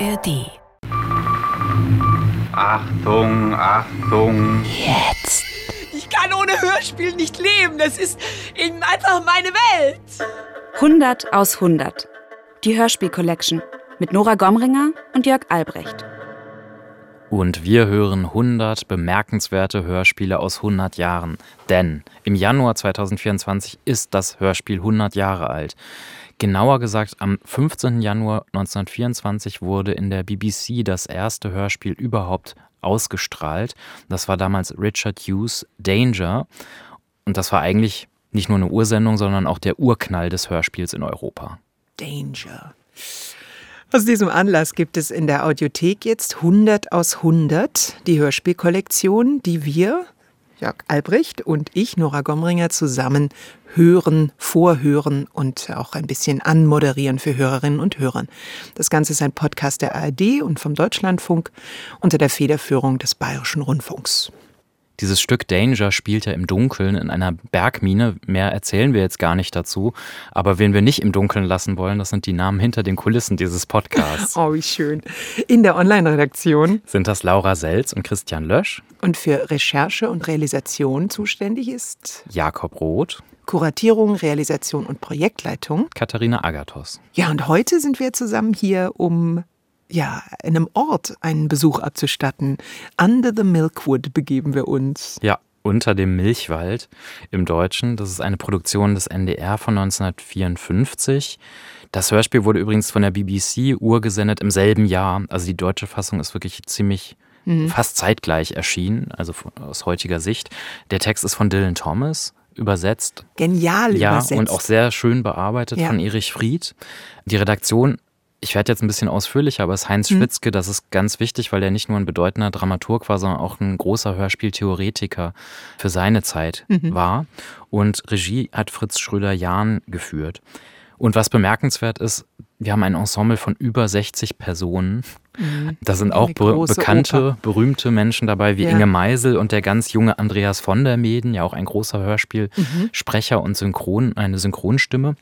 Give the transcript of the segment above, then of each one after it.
ARD. Achtung, Achtung. Jetzt. Ich kann ohne Hörspiel nicht leben. Das ist eben einfach meine Welt. 100 aus 100. Die Hörspiel-Collection mit Nora Gomringer und Jörg Albrecht. Und wir hören 100 bemerkenswerte Hörspiele aus 100 Jahren. Denn im Januar 2024 ist das Hörspiel 100 Jahre alt. Genauer gesagt, am 15. Januar 1924 wurde in der BBC das erste Hörspiel überhaupt ausgestrahlt. Das war damals Richard Hughes Danger. Und das war eigentlich nicht nur eine Ursendung, sondern auch der Urknall des Hörspiels in Europa. Danger. Aus diesem Anlass gibt es in der Audiothek jetzt 100 aus 100, die Hörspielkollektion, die wir, Jörg Albrecht und ich, Nora Gomringer, zusammen hören, vorhören und auch ein bisschen anmoderieren für Hörerinnen und Hörer. Das Ganze ist ein Podcast der ARD und vom Deutschlandfunk unter der Federführung des Bayerischen Rundfunks. Dieses Stück Danger spielt ja im Dunkeln in einer Bergmine. Mehr erzählen wir jetzt gar nicht dazu. Aber wen wir nicht im Dunkeln lassen wollen, das sind die Namen hinter den Kulissen dieses Podcasts. Oh, wie schön. In der Online-Redaktion sind das Laura Selz und Christian Lösch. Und für Recherche und Realisation zuständig ist Jakob Roth. Kuratierung, Realisation und Projektleitung Katharina Agathos. Ja, und heute sind wir zusammen hier, um ja, einem Ort einen Besuch abzustatten. Under the Milkwood begeben wir uns. Ja, unter dem Milchwald im Deutschen. Das ist eine Produktion des NDR von 1954. Das Hörspiel wurde übrigens von der BBC urgesendet im selben Jahr. Also die deutsche Fassung ist wirklich ziemlich mhm. fast zeitgleich erschienen, also aus heutiger Sicht. Der Text ist von Dylan Thomas übersetzt. Genial ja, übersetzt. Ja, und auch sehr schön bearbeitet ja. von Erich Fried. Die Redaktion, ich werde jetzt ein bisschen ausführlicher, aber es ist Heinz Mhm. Schwitzke, das ist ganz wichtig, weil er nicht nur ein bedeutender Dramaturg war, sondern auch ein großer Hörspieltheoretiker für seine Zeit Mhm. war. Und Regie hat Fritz Schröder-Jahn geführt. Und was bemerkenswert ist, wir haben ein Ensemble von über 60 Personen. Da sind auch be bekannte, Oper. berühmte Menschen dabei, wie Ja. Inge Meisel und der ganz junge Andreas von der Meden, ja auch ein großer Hörspielsprecher und Synchron, eine Synchronstimme.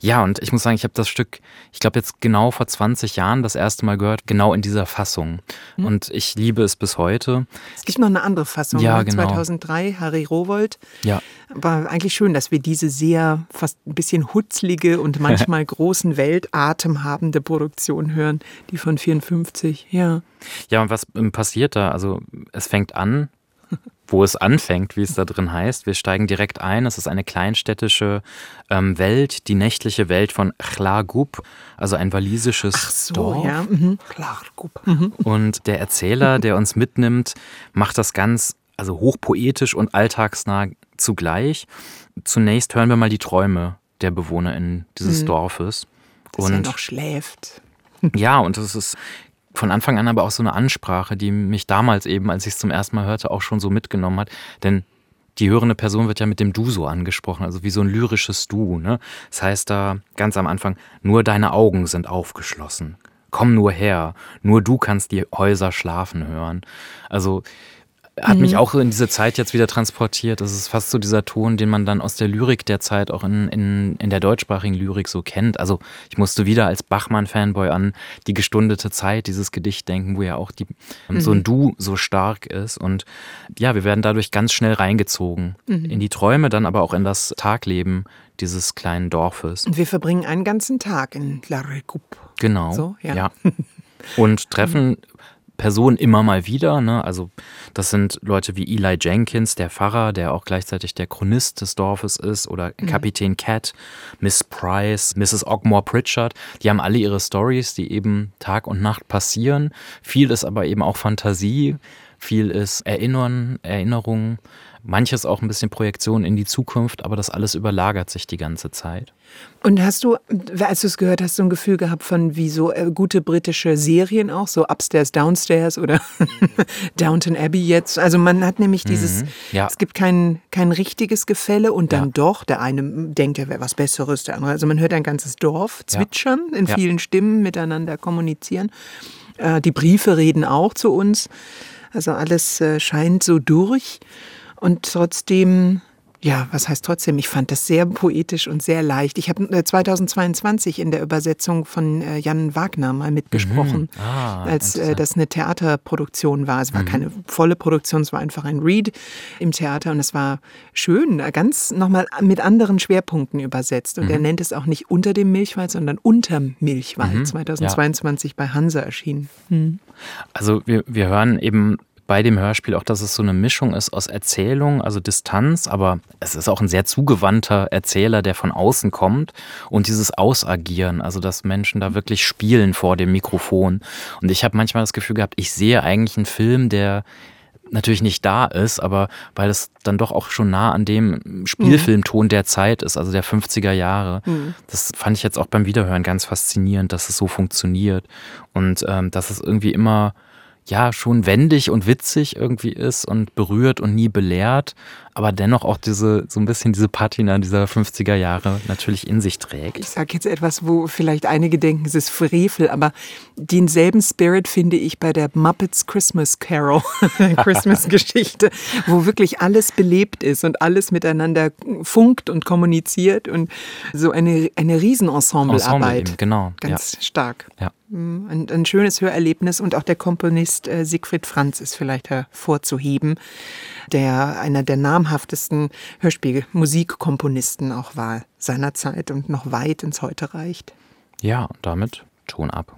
Ja, und ich muss sagen, ich habe das Stück, ich glaube jetzt genau vor 20 Jahren das erste Mal gehört, genau in dieser Fassung. Und ich liebe es bis heute. Es gibt noch eine andere Fassung. Ja, ne? genau. 2003, Harry Rowold. Ja, War eigentlich schön, dass wir diese sehr, fast ein bisschen hutzlige und manchmal großen Weltatem habende Produktion hören, die von 54. Ja. Ja, und was ähm, passiert da? Also es fängt an, wo es anfängt, wie es da drin heißt. Wir steigen direkt ein. Es ist eine kleinstädtische ähm, Welt, die nächtliche Welt von Chlagub, also ein walisisches Dorf. ja. Mhm. Mhm. Und der Erzähler, der uns mitnimmt, macht das ganz also hochpoetisch und alltagsnah zugleich. Zunächst hören wir mal die Träume der BewohnerInnen dieses Dorfes. Dass er Und noch schläft. ja, und es ist von Anfang an aber auch so eine Ansprache, die mich damals eben, als ich es zum ersten Mal hörte, auch schon so mitgenommen hat. Denn die hörende Person wird ja mit dem Du so angesprochen, also wie so ein lyrisches Du. Ne? Das heißt da ganz am Anfang, nur deine Augen sind aufgeschlossen. Komm nur her, nur du kannst die Häuser schlafen hören. Also hat mich auch in diese Zeit jetzt wieder transportiert. Das ist fast so dieser Ton, den man dann aus der Lyrik der Zeit auch in, in, in der deutschsprachigen Lyrik so kennt. Also ich musste wieder als Bachmann-Fanboy an die gestundete Zeit, dieses Gedicht denken, wo ja auch die, so ein Du so stark ist. Und ja, wir werden dadurch ganz schnell reingezogen in die Träume, dann aber auch in das Tagleben dieses kleinen Dorfes. Und wir verbringen einen ganzen Tag in La Recoupe. Genau. So, ja. ja. Und treffen Personen immer mal wieder. Ne? Also das sind Leute wie Eli Jenkins, der Pfarrer, der auch gleichzeitig der Chronist des Dorfes ist, oder Kapitän Cat, Miss Price, Mrs. Ogmore Pritchard. Die haben alle ihre Stories, die eben Tag und Nacht passieren. Viel ist aber eben auch Fantasie, viel ist Erinnern, Erinnerung. Manches auch ein bisschen Projektion in die Zukunft, aber das alles überlagert sich die ganze Zeit. Und hast du, als du es gehört hast, so ein Gefühl gehabt von wie so äh, gute britische Serien auch, so Upstairs, Downstairs oder Downton Abbey jetzt? Also man hat nämlich dieses, Mhm. ja. es gibt kein, kein richtiges Gefälle und dann Ja. doch, der eine denkt, er wäre was Besseres, der andere, also man hört ein ganzes Dorf Ja. zwitschern, in Ja. vielen Stimmen miteinander kommunizieren. Äh, die Briefe reden auch zu uns. Also alles äh, scheint so durch. Und trotzdem Ja, was heißt trotzdem? Ich fand das sehr poetisch und sehr leicht. Ich habe 2022 in der Übersetzung von äh, Jan Wagner mal mitgesprochen, Mhm. Ah, als äh, das eine Theaterproduktion war. Es war Mhm. keine volle Produktion, es war einfach ein Read im Theater und es war schön, äh, ganz nochmal mit anderen Schwerpunkten übersetzt. Und er Mhm. nennt es auch nicht unter dem Milchwald, sondern unterm Milchwald. Mhm. 2022 bei Hansa erschienen. Hm. Also wir, wir hören eben bei dem Hörspiel auch, dass es so eine Mischung ist aus Erzählung, also Distanz, aber es ist auch ein sehr zugewandter Erzähler, der von außen kommt und dieses Ausagieren, also dass Menschen da wirklich spielen vor dem Mikrofon. Und ich habe manchmal das Gefühl gehabt, ich sehe eigentlich einen Film, der natürlich nicht da ist, aber weil es dann doch auch schon nah an dem Spielfilmton der Zeit ist, also der 50er Jahre. Das fand ich jetzt auch beim Wiederhören ganz faszinierend, dass es so funktioniert und ähm, dass es irgendwie immer ja schon wendig und witzig irgendwie ist und berührt und nie belehrt, aber dennoch auch diese so ein bisschen diese Patina dieser 50er Jahre natürlich in sich trägt. Ich sage jetzt etwas, wo vielleicht einige denken, es ist Frevel, aber denselben Spirit finde ich bei der Muppets Christmas Carol, Christmas-Geschichte, wo wirklich alles belebt ist und alles miteinander funkt und kommuniziert und so eine, eine Riesenensemblearbeit. eben, genau, Ganz stark. Ja. Mm, Ein, ein schönes Hörerlebnis und auch der Komponist äh, Siegfried Franz ist vielleicht hervorzuheben, der einer der namhaftesten Hörspielmusikkomponisten auch war seiner Zeit und noch weit ins Heute reicht. Ja, und damit Ton ab.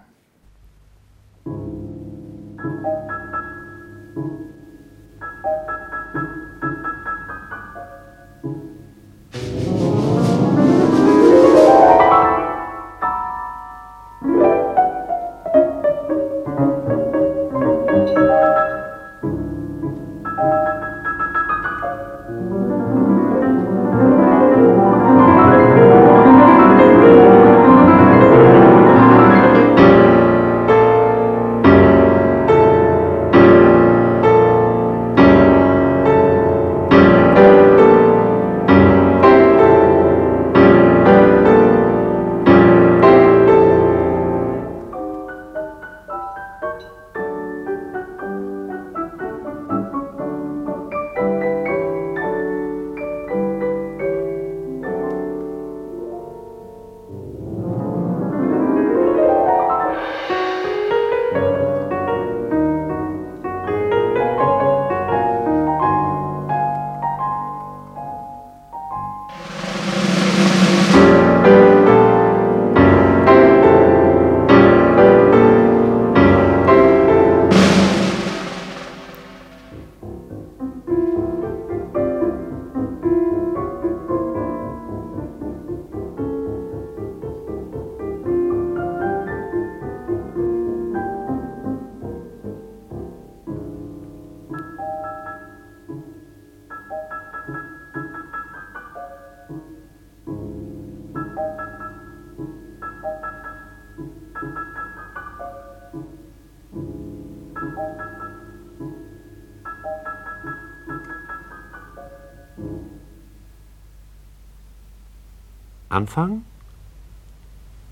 Anfang?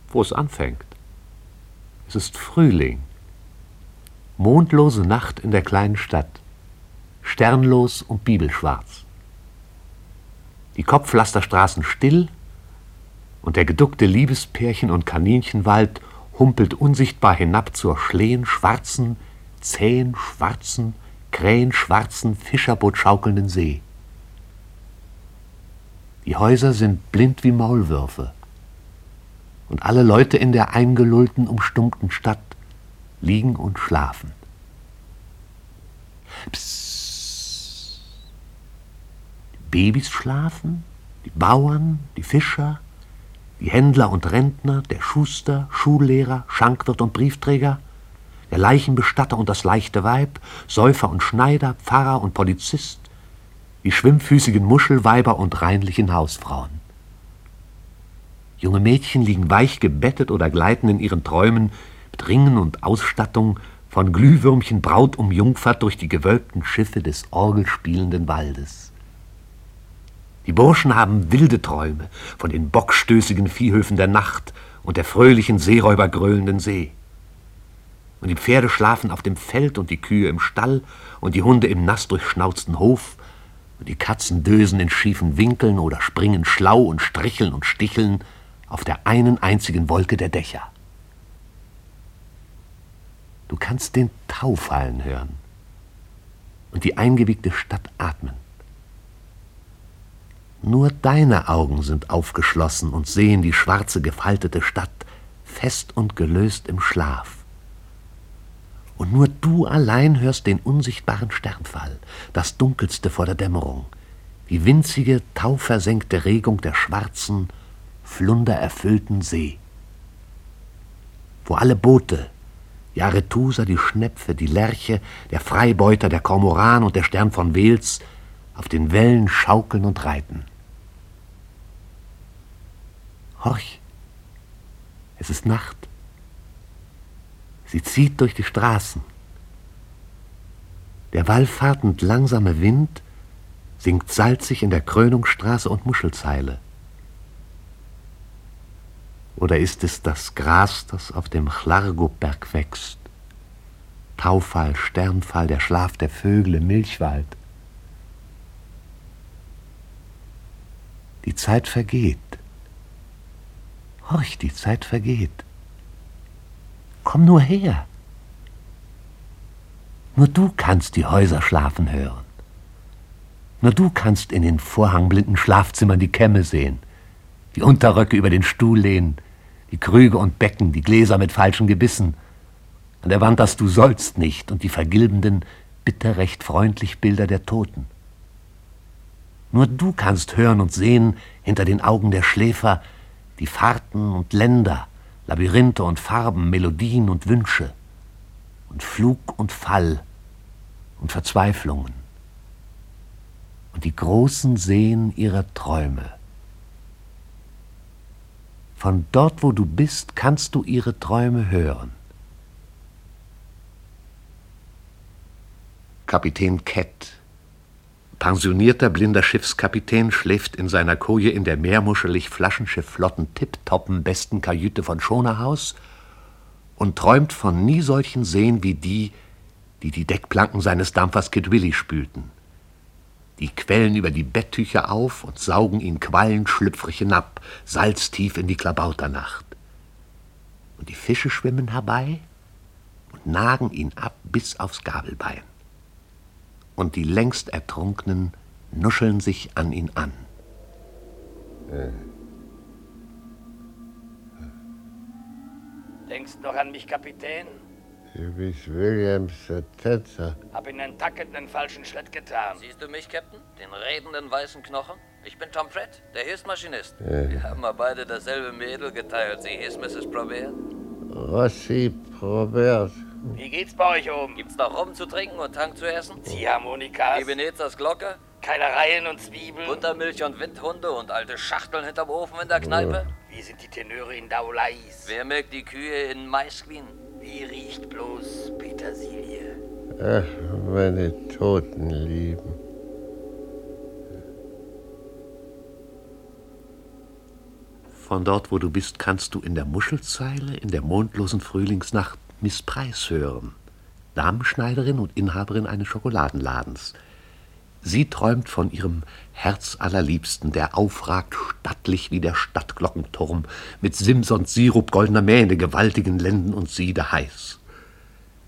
Wo es anfängt. Es ist Frühling. Mondlose Nacht in der kleinen Stadt. Sternlos und bibelschwarz. Die Kopfpflasterstraßen still und der geduckte Liebespärchen- und Kaninchenwald humpelt unsichtbar hinab zur schleen schwarzen, zähen schwarzen, krähenschwarzen, Fischerboot schaukelnden See. Die Häuser sind blind wie Maulwürfe. Und alle Leute in der eingelullten, umstummten Stadt liegen und schlafen. Psst. Die Babys schlafen, die Bauern, die Fischer, die Händler und Rentner, der Schuster, Schullehrer, Schankwirt und Briefträger, der Leichenbestatter und das leichte Weib, Säufer und Schneider, Pfarrer und Polizist, die schwimmfüßigen Muschelweiber und reinlichen Hausfrauen. Junge Mädchen liegen weich gebettet oder gleiten in ihren Träumen mit Ringen und Ausstattung von Glühwürmchen Braut umjungfert durch die gewölbten Schiffe des orgelspielenden Waldes. Die Burschen haben wilde Träume von den bockstößigen Viehhöfen der Nacht und der fröhlichen Seeräuber gröhlenden See. Und die Pferde schlafen auf dem Feld und die Kühe im Stall und die Hunde im nass durchschnauzten Hof die Katzen dösen in schiefen Winkeln oder springen schlau und stricheln und sticheln auf der einen einzigen Wolke der Dächer. Du kannst den Tau fallen hören und die eingewiegte Stadt atmen. Nur deine Augen sind aufgeschlossen und sehen die schwarze gefaltete Stadt fest und gelöst im Schlaf. Und nur du allein hörst den unsichtbaren Sternfall, das Dunkelste vor der Dämmerung, die winzige, tauversenkte Regung der schwarzen, flundererfüllten See. Wo alle Boote, die Arethusa, die Schnepfe, die Lerche, der Freibeuter, der Kormoran und der Stern von Wels auf den Wellen schaukeln und reiten. Horch, es ist Nacht. Sie zieht durch die Straßen. Der wallfahrtend langsame Wind singt salzig in der Krönungsstraße und Muschelzeile. Oder ist es das Gras, das auf dem Chlargoberg wächst? Taufall, Sternfall, der Schlaf der Vögel Milchwald. Die Zeit vergeht. Horch, die Zeit vergeht. Komm nur her. Nur du kannst die Häuser schlafen hören. Nur du kannst in den vorhangblinden Schlafzimmern die Kämme sehen, die Unterröcke über den Stuhl lehnen, die Krüge und Becken, die Gläser mit falschen Gebissen, an der Wand das Du sollst nicht und die vergilbenden, bitter recht freundlich Bilder der Toten. Nur du kannst hören und sehen hinter den Augen der Schläfer die Fahrten und Länder, Labyrinthe und Farben, Melodien und Wünsche und Flug und Fall und Verzweiflungen und die großen Seen ihrer Träume. Von dort, wo du bist, kannst du ihre Träume hören. Kapitän Kett Pensionierter blinder Schiffskapitän schläft in seiner Koje in der meermuschelig Flaschenschiff-Flotten tipptoppen besten Kajüte von Schonerhaus und träumt von nie solchen Seen wie die, die die Deckplanken seines Dampfers Kid Willy spülten. Die quellen über die Betttücher auf und saugen ihn quallenschlüpfrig hinab, salztief in die Klabauternacht. Und die Fische schwimmen herbei und nagen ihn ab bis aufs Gabelbein und die längst Ertrunkenen nuscheln sich an ihn an. Denkst noch an mich, Kapitän? Du bist Williams Tetzer. Hab in den Tacket einen falschen Schritt getan. Siehst du mich, Captain? Den redenden weißen Knochen? Ich bin Tom Pratt, der Hilfsmaschinist. Wir haben mal beide dasselbe Mädel geteilt. Sie hieß Mrs. Probert. Rossi Probert. Wie geht's bei euch oben? Gibt's noch Rum zu trinken und Tank zu essen? Ziehharmonikas, Ebenezers Glocke? Keilereien und Zwiebeln. Buttermilch und Windhunde und alte Schachteln hinterm Ofen in der Kneipe? Wie sind die Tenöre in Daulais? Wer melkt die Kühe in Maisqueen? Wie riecht bloß Petersilie? Ach, meine toten Lieben. Von dort, wo du bist, kannst du in der Muschelzeile, in der mondlosen Frühlingsnacht Miss Preis hören, Damenschneiderin und Inhaberin eines Schokoladenladens. Sie träumt von ihrem Herzallerliebsten, der aufragt stattlich wie der Stadtglockenturm, mit Simsons Sirup goldener Mähne, gewaltigen Lenden und Siede heiß.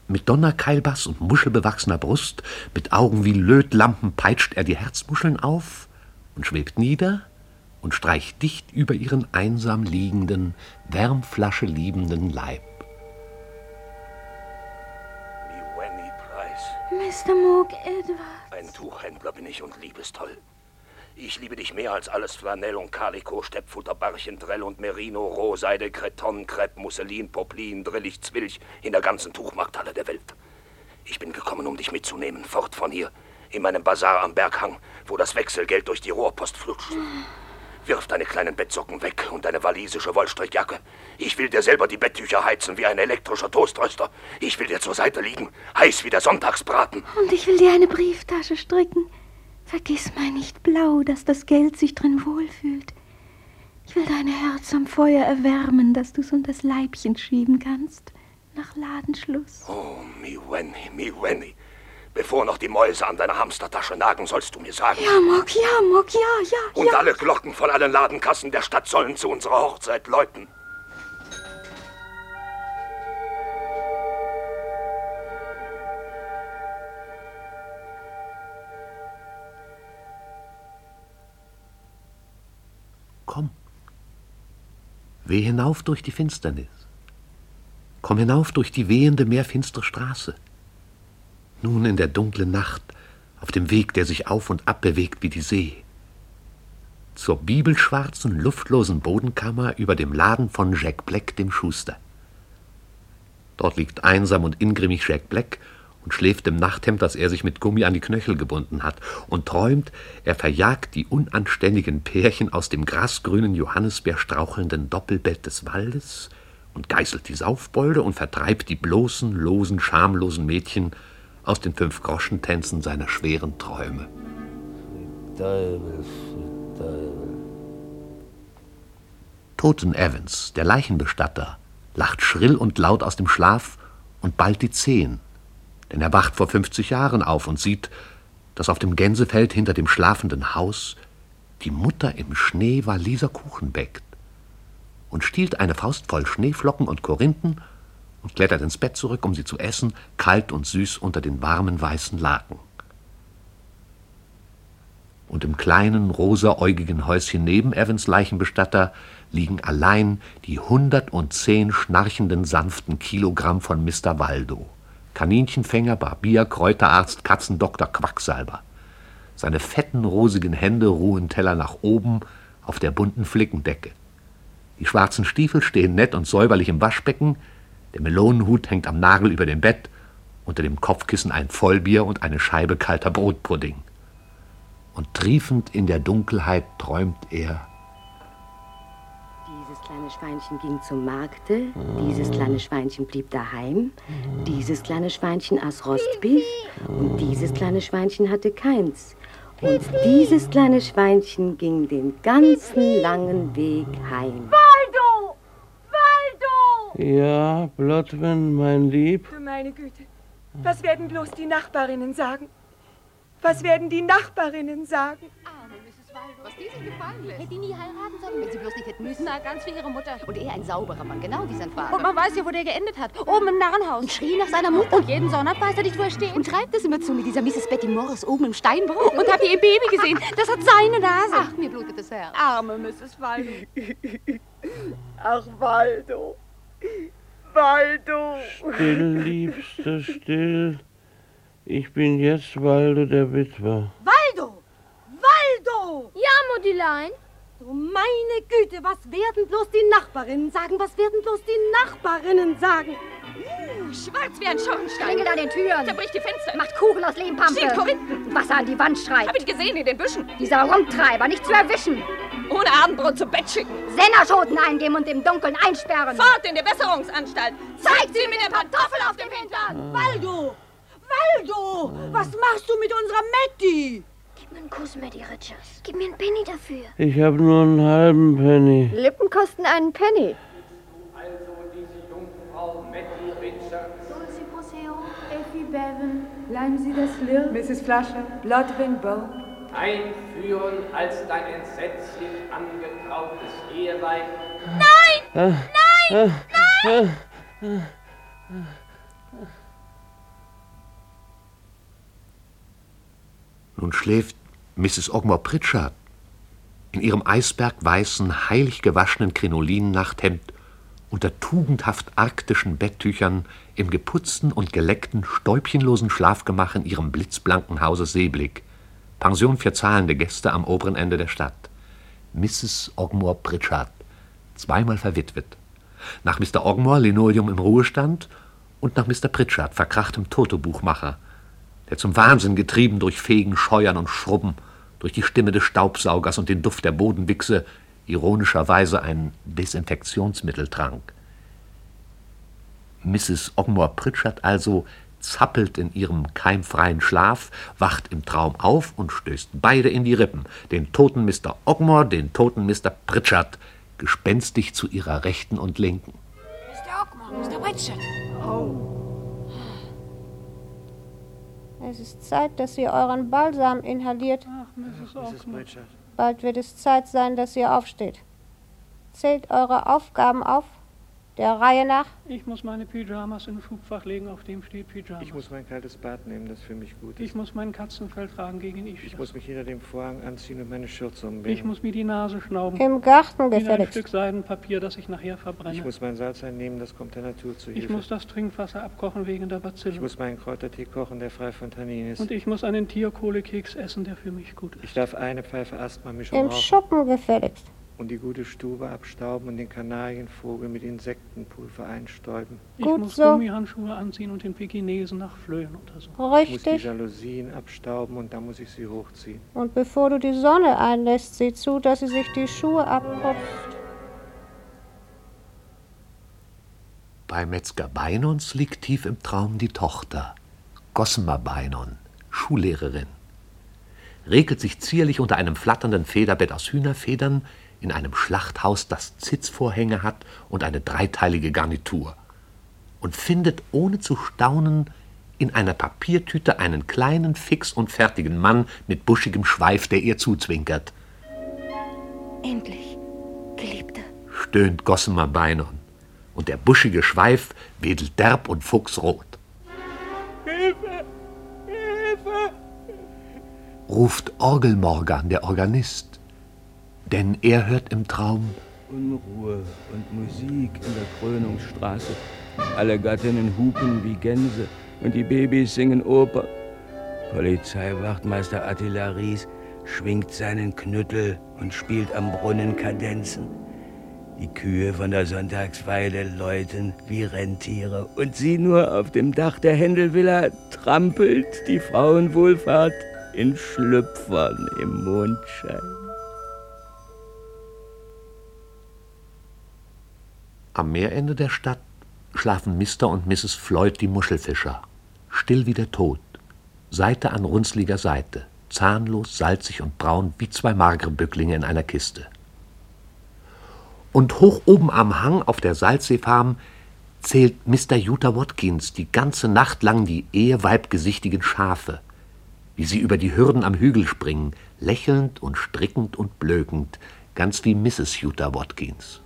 Mit Donnerkeilbass und muschelbewachsener Brust, mit Augen wie Lötlampen peitscht er die Herzmuscheln auf und schwebt nieder und streicht dicht über ihren einsam liegenden, Wärmflasche liebenden Leib. Mr. Moog Edwards. Ein Tuchhändler bin ich und liebestoll. Ich liebe dich mehr als alles Flanell und Calico, Steppfutter, Barchentrell und Merino, Rohseide, Kreton, Crepe, Musselin, Poplin, Drillich, Zwilch in der ganzen Tuchmarkthalle der Welt. Ich bin gekommen, um dich mitzunehmen, fort von hier, in meinem Bazar am Berghang, wo das Wechselgeld durch die Rohrpost flutscht. Wirf deine kleinen Bettsocken weg und deine walisische Wollstrickjacke. Ich will dir selber die Betttücher heizen wie ein elektrischer Toaströster. Ich will dir zur Seite liegen, heiß wie der Sonntagsbraten. Und ich will dir eine Brieftasche stricken. Vergiss mal nicht blau, dass das Geld sich drin wohlfühlt. Ich will dein Herz am Feuer erwärmen, dass du's unters Leibchen schieben kannst. Nach Ladenschluss. Oh, mi Wenny, mi Wenny. Bevor noch die Mäuse an deiner Hamstertasche nagen, sollst du mir sagen. Ja, Mock, ja, Mock, ja, ja, Und ja. alle Glocken von allen Ladenkassen der Stadt sollen zu unserer Hochzeit läuten. Komm. Weh hinauf durch die Finsternis. Komm hinauf durch die wehende, meerfinstere Straße. Nun in der dunklen Nacht, auf dem Weg, der sich auf und ab bewegt wie die See. Zur bibelschwarzen, luftlosen Bodenkammer über dem Laden von Jack Black, dem Schuster. Dort liegt einsam und ingrimmig Jack Black und schläft im Nachthemd, das er sich mit Gummi an die Knöchel gebunden hat, und träumt, er verjagt die unanständigen Pärchen aus dem grasgrünen Johannisbeer strauchelnden Doppelbett des Waldes und geißelt die Saufbolde und vertreibt die bloßen, losen, schamlosen Mädchen aus den Fünf-Groschen-Tänzen seiner schweren Träume. Toten Evans, der Leichenbestatter, lacht schrill und laut aus dem Schlaf und ballt die Zehen, denn er wacht vor 50 Jahren auf und sieht, dass auf dem Gänsefeld hinter dem schlafenden Haus die Mutter im Schnee Waliser Kuchen bäckt und stiehlt eine Faust voll Schneeflocken und Korinthen und klettert ins Bett zurück, um sie zu essen, kalt und süß unter den warmen weißen Laken. Und im kleinen rosaäugigen Häuschen neben Evans Leichenbestatter liegen allein die 110 schnarchenden sanften Kilogramm von Mr. Waldo. Kaninchenfänger, Barbier, Kräuterarzt, Katzendoktor, Quacksalber. Seine fetten, rosigen Hände ruhen Teller nach oben auf der bunten Flickendecke. Die schwarzen Stiefel stehen nett und säuberlich im Waschbecken, der Melonenhut hängt am Nagel über dem Bett, unter dem Kopfkissen ein Vollbier und eine Scheibe kalter Brotpudding. Und triefend in der Dunkelheit träumt er, Dieses kleine Schweinchen ging zum Markte, dieses kleine Schweinchen blieb daheim, dieses kleine Schweinchen aß Rostbeef und dieses kleine Schweinchen hatte keins. Und dieses kleine Schweinchen ging den ganzen langen Weg heim. Waldo! Waldo! Ja, Blotwin, mein Lieb. Du meine Güte, was werden bloß die Nachbarinnen sagen? Was werden die Nachbarinnen sagen? Arme Mrs. Waldo, was die sich gefallen lässt. Hätte die nie heiraten sollen, wenn sie bloß nicht hätten müssen. Na, ganz wie ihre Mutter. Und er ein sauberer Mann, genau wie sein Vater. Und man weiß ja, wo der geendet hat. Oben im Narrenhaus. Und schrie nach seiner Mutter. Und jeden Sonntag weiß er nicht, wo er steht. Und treibt es immer zu mit dieser Mrs. Betty Morris oben im Steinbruch. Und habt ihr ihr Baby gesehen? Das hat seine Nase. Ach, mir blutet das Herz. Arme Mrs. Waldo. Ach, Waldo. Waldo. Still, Liebster, still. Ich bin jetzt Waldo der Witwer. Waldo! Waldo! Ja, Muttelein. Du meine Güte, was werden bloß die Nachbarinnen sagen? Was werden bloß die Nachbarinnen sagen? Schwarz wie ein Schornstein. Klingelt an den Türen. Zerbricht die Fenster. Macht Kuchen aus Lehmpampe. Schiebt Korinthen. Wasser an die Wand schreit. Hab ich gesehen in den Büschen. Dieser Rumtreiber, nicht zu erwischen. Ohne Abendbrot zu Bett schicken. Sennerschoten eingeben und im Dunkeln einsperren. Fort in die Besserungsanstalt. Zeigt sie mit der Pantoffel auf dem Hintern. Waldo! Waldo! Was machst du mit unserer Matti? Gib mir einen Kuss, Matty Richards. Gib mir einen Penny dafür. Ich habe nur einen halben Penny. Lippen kosten einen Penny. Also diese Jungfrau Matty Richards. Dulcie Poseo, Effie Bevan, bleiben Sie das Lirr, Mrs. Flasher, Blodwin Bow. Einführen als dein entsetzlich angetrautes Eheweib. Nein! Nein! Nein! Nun schläft Mrs. Ogmore Pritchard in ihrem eisbergweißen, heilig gewaschenen Krinolin-Nachthemd unter tugendhaft arktischen Betttüchern im geputzten und geleckten, stäubchenlosen Schlafgemach in ihrem blitzblanken Hause Seeblick, Pension für zahlende Gäste am oberen Ende der Stadt. Mrs. Ogmore Pritchard, zweimal verwitwet. Nach Mr. Ogmore Linoleum im Ruhestand und nach Mr. Pritchard verkrachtem Totobuchmacher, der zum Wahnsinn getrieben durch Fegen, Scheuern und Schrubben, durch die Stimme des Staubsaugers und den Duft der Bodenwichse ironischerweise ein Desinfektionsmittel trank. Mrs. Ogmore Pritchard also zappelt in ihrem keimfreien Schlaf, wacht im Traum auf und stößt beide in die Rippen, den toten Mr. Ogmore, den toten Mr. Pritchard, gespenstig zu ihrer Rechten und Linken. Mr. Ogmore, Mr. Pritchard. Es ist Zeit, dass ihr euren Balsam inhaliert. Ach, Mrs. Ockman. Bald wird es Zeit sein, dass ihr aufsteht. Zählt eure Aufgaben auf, der Reihe nach. Ich muss meine Pyjamas in ein Schubfach legen, auf dem steht Pyjamas. Ich muss mein kaltes Bad nehmen, das für mich gut ist. Ich muss mein Katzenfell tragen gegen ich. Ich muss mich hinter dem Vorhang anziehen und meine Schürze umbinden. Ich muss mir die Nase schnauben. Im Garten In ein gefälligst. Stück Seidenpapier, das ich nachher verbrenne. Ich muss mein Salz einnehmen, das kommt der Natur zu Ich Hilfe. muss das Trinkwasser abkochen wegen der Ich Bazillen. muss meinen Kräutertee kochen, der frei von Tannin ist. Und ich muss einen Tierkohlekeks essen, der für mich gut ist. Ich darf eine Pfeife Asthma-Mischung Im rauchen Schuppen gefälligst. Und die gute Stube abstauben und den Kanarienvogel mit Insektenpulver einstäuben. Ich Gut muss so. Gummihandschuhe anziehen und den Pekinesen nach Flöhen untersuchen. Ich muss die Richtig. Jalousien abstauben und dann muss ich sie hochziehen. Und bevor du die Sonne einlässt, sieh zu, dass sie sich die Schuhe abputzt. Bei Metzger Beinons liegt tief im Traum die Tochter, Gossamer Beinon, Schullehrerin. Regelt sich zierlich unter einem flatternden Federbett aus Hühnerfedern in einem Schlachthaus, das Zitzvorhänge hat und eine dreiteilige Garnitur. Und findet ohne zu staunen in einer Papiertüte einen kleinen, fix und fertigen Mann mit buschigem Schweif, der ihr zuzwinkert. Endlich, Geliebter. stöhnt Gossamer Beinon. Und der buschige Schweif wedelt derb und fuchsrot. Hilfe! Hilfe! ruft Orgelmorgan, der Organist. Denn er hört im Traum, Unruhe und Musik in der Krönungsstraße. Alle Gattinnen hupen wie Gänse und die Babys singen Oper. Polizeiwachtmeister Attila Ries schwingt seinen Knüttel und spielt am Brunnen Kadenzen. Die Kühe von der Sonntagsweide läuten wie Rentiere und sie nur auf dem Dach der Händelvilla trampelt die Frauenwohlfahrt in Schlüpfern im Mondschein. Am Meerende der Stadt schlafen Mr. und Mrs. Floyd die Muschelfischer, still wie der Tod, Seite an runzliger Seite, zahnlos, salzig und braun wie zwei magere Bücklinge in einer Kiste. Und hoch oben am Hang auf der Salzseefarm zählt Mr. Utah Watkins die ganze Nacht lang die eheweibgesichtigen Schafe, wie sie über die Hürden am Hügel springen, lächelnd und strickend und blökend, ganz wie Mrs. Utah Watkins.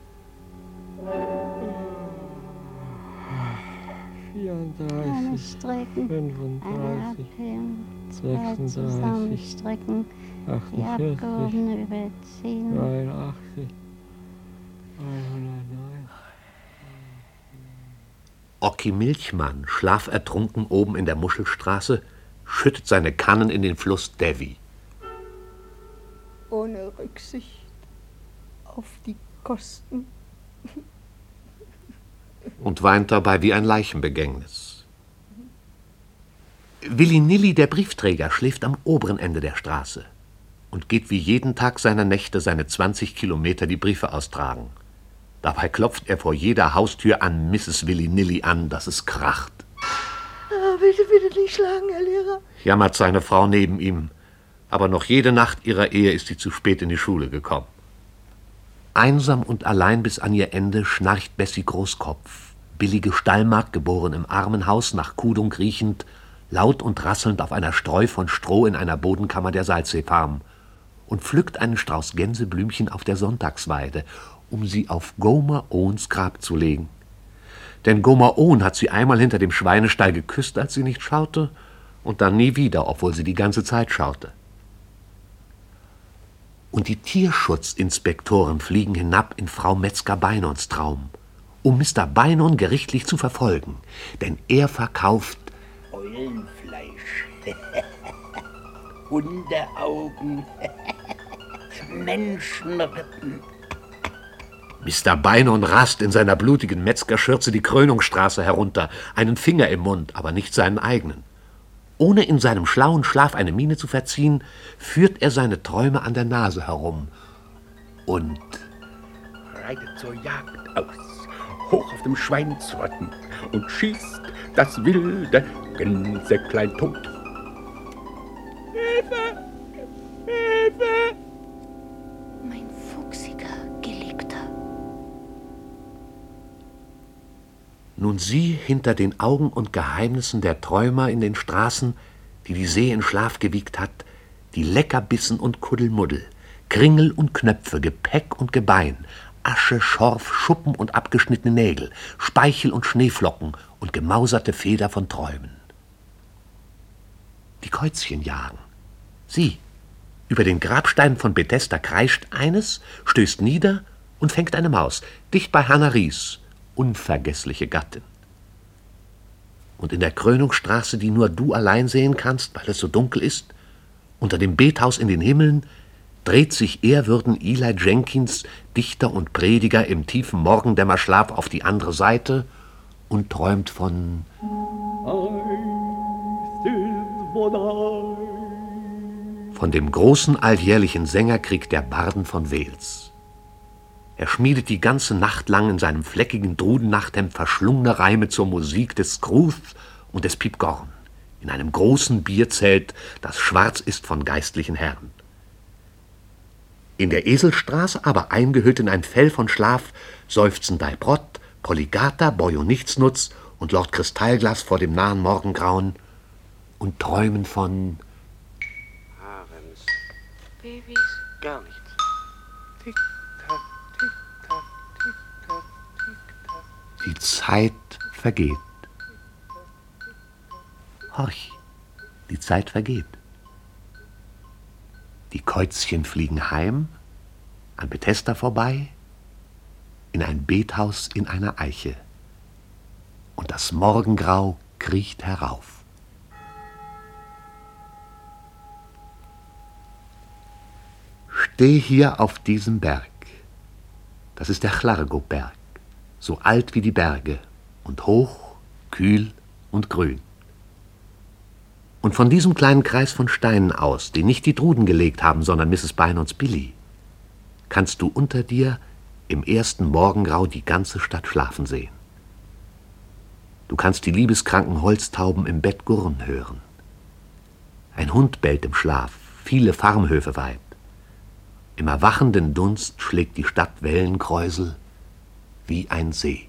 34, strecken, 35, abheben, zwei 36, zusammenstrecken, die 48, abgehobene überziehen. 89, 109. Ocki Milchmann, schlafertrunken oben in der Muschelstraße, schüttet seine Kannen in den Fluss Devi. Ohne Rücksicht auf die Kosten. Und weint dabei wie ein Leichenbegängnis. Willi Nilli, der Briefträger, schläft am oberen Ende der Straße und geht wie jeden Tag seiner Nächte seine 20 Kilometer die Briefe austragen. Dabei klopft er vor jeder Haustür an Mrs. Willi Nilli an, dass es kracht. Ah, bitte, bitte nicht schlagen, Herr Lehrer. Jammert seine Frau neben ihm, aber noch jede Nacht ihrer Ehe ist sie zu spät in die Schule gekommen. Einsam und allein bis an ihr Ende schnarcht Bessie Großkopf, billige Stallmagd, geboren im Armenhaus, nach Kudung riechend, laut und rasselnd auf einer Streu von Stroh in einer Bodenkammer der Salzseefarm und pflückt einen Strauß Gänseblümchen auf der Sonntagsweide, um sie auf Gomer Owens Grab zu legen. Denn Gomer Owen hat sie einmal hinter dem Schweinestall geküsst, als sie nicht schaute, und dann nie wieder, obwohl sie die ganze Zeit schaute. Und die Tierschutzinspektoren fliegen hinab in Frau Metzger Beinons Traum, um Mr. Beinon gerichtlich zu verfolgen, denn er verkauft Eulenfleisch. Hundeaugen. Menschenrippen. Mr. Beinon rast in seiner blutigen Metzgerschürze die Krönungsstraße herunter, einen Finger im Mund, aber nicht seinen eigenen. Ohne in seinem schlauen Schlaf eine Miene zu verziehen, führt er seine Träume an der Nase herum. Und reitet zur Jagd aus, hoch auf dem Schweinsrotten und schießt das wilde Gänseklein tot. Hilfe! Hilfe! Mein fuchsiger Geliebter. nun sie hinter den Augen und Geheimnissen der Träumer in den Straßen die die See in Schlaf gewiegt hat, die Leckerbissen und Kuddelmuddel, Kringel und Knöpfe, Gepäck und Gebein, Asche, Schorf, Schuppen und abgeschnittene Nägel, Speichel und Schneeflocken und gemauserte Feder von Träumen. Die Käuzchen jagen. Sieh, über den Grabstein von Bethesda kreischt eines, stößt nieder und fängt eine Maus, dicht bei Hannah Ries, unvergessliche Gattin. Und in der Krönungsstraße, die nur du allein sehen kannst, weil es so dunkel ist, unter dem Bethaus in den Himmeln, dreht sich ehrwürden Eli Jenkins, Dichter und Prediger im tiefen Morgendämmerschlaf auf die andere Seite und träumt von von dem großen alljährlichen Sängerkrieg der Barden von Wales. Er schmiedet die ganze Nacht lang in seinem fleckigen Drudennachthemd verschlungene Reime zur Musik des Scrooth und des Piep Gorn in einem großen Bierzelt, das schwarz ist von geistlichen Herren. In der Eselstraße, aber eingehüllt in ein Fell von Schlaf, seufzen Daibrott, Polygata, Boy und Nichtsnutz und Lord Kristallglas vor dem nahen Morgengrauen und träumen von Harems. Babys. Gar nichts. Tick-Tack, Tick-Tack, Tick-Tack, Tick-Tack. die Zeit vergeht. Horch, die Zeit vergeht. Die Käuzchen fliegen heim, an Bethesda vorbei, in ein Bethaus in einer Eiche. Und das Morgengrau kriecht herauf. Steh hier auf diesem Berg. Das ist der Chlargo-Berg, so alt wie die Berge und hoch, kühl und grün. Und von diesem kleinen Kreis von Steinen aus, den nicht die Druden gelegt haben, sondern Mrs. Bynons Billy, kannst du unter dir im ersten Morgengrau die ganze Stadt schlafen sehen. Du kannst die liebeskranken Holztauben im Bett gurren hören. Ein Hund bellt im Schlaf, viele Farmhöfe weit. Im erwachenden Dunst schlägt die Stadt Wellenkräusel wie ein See.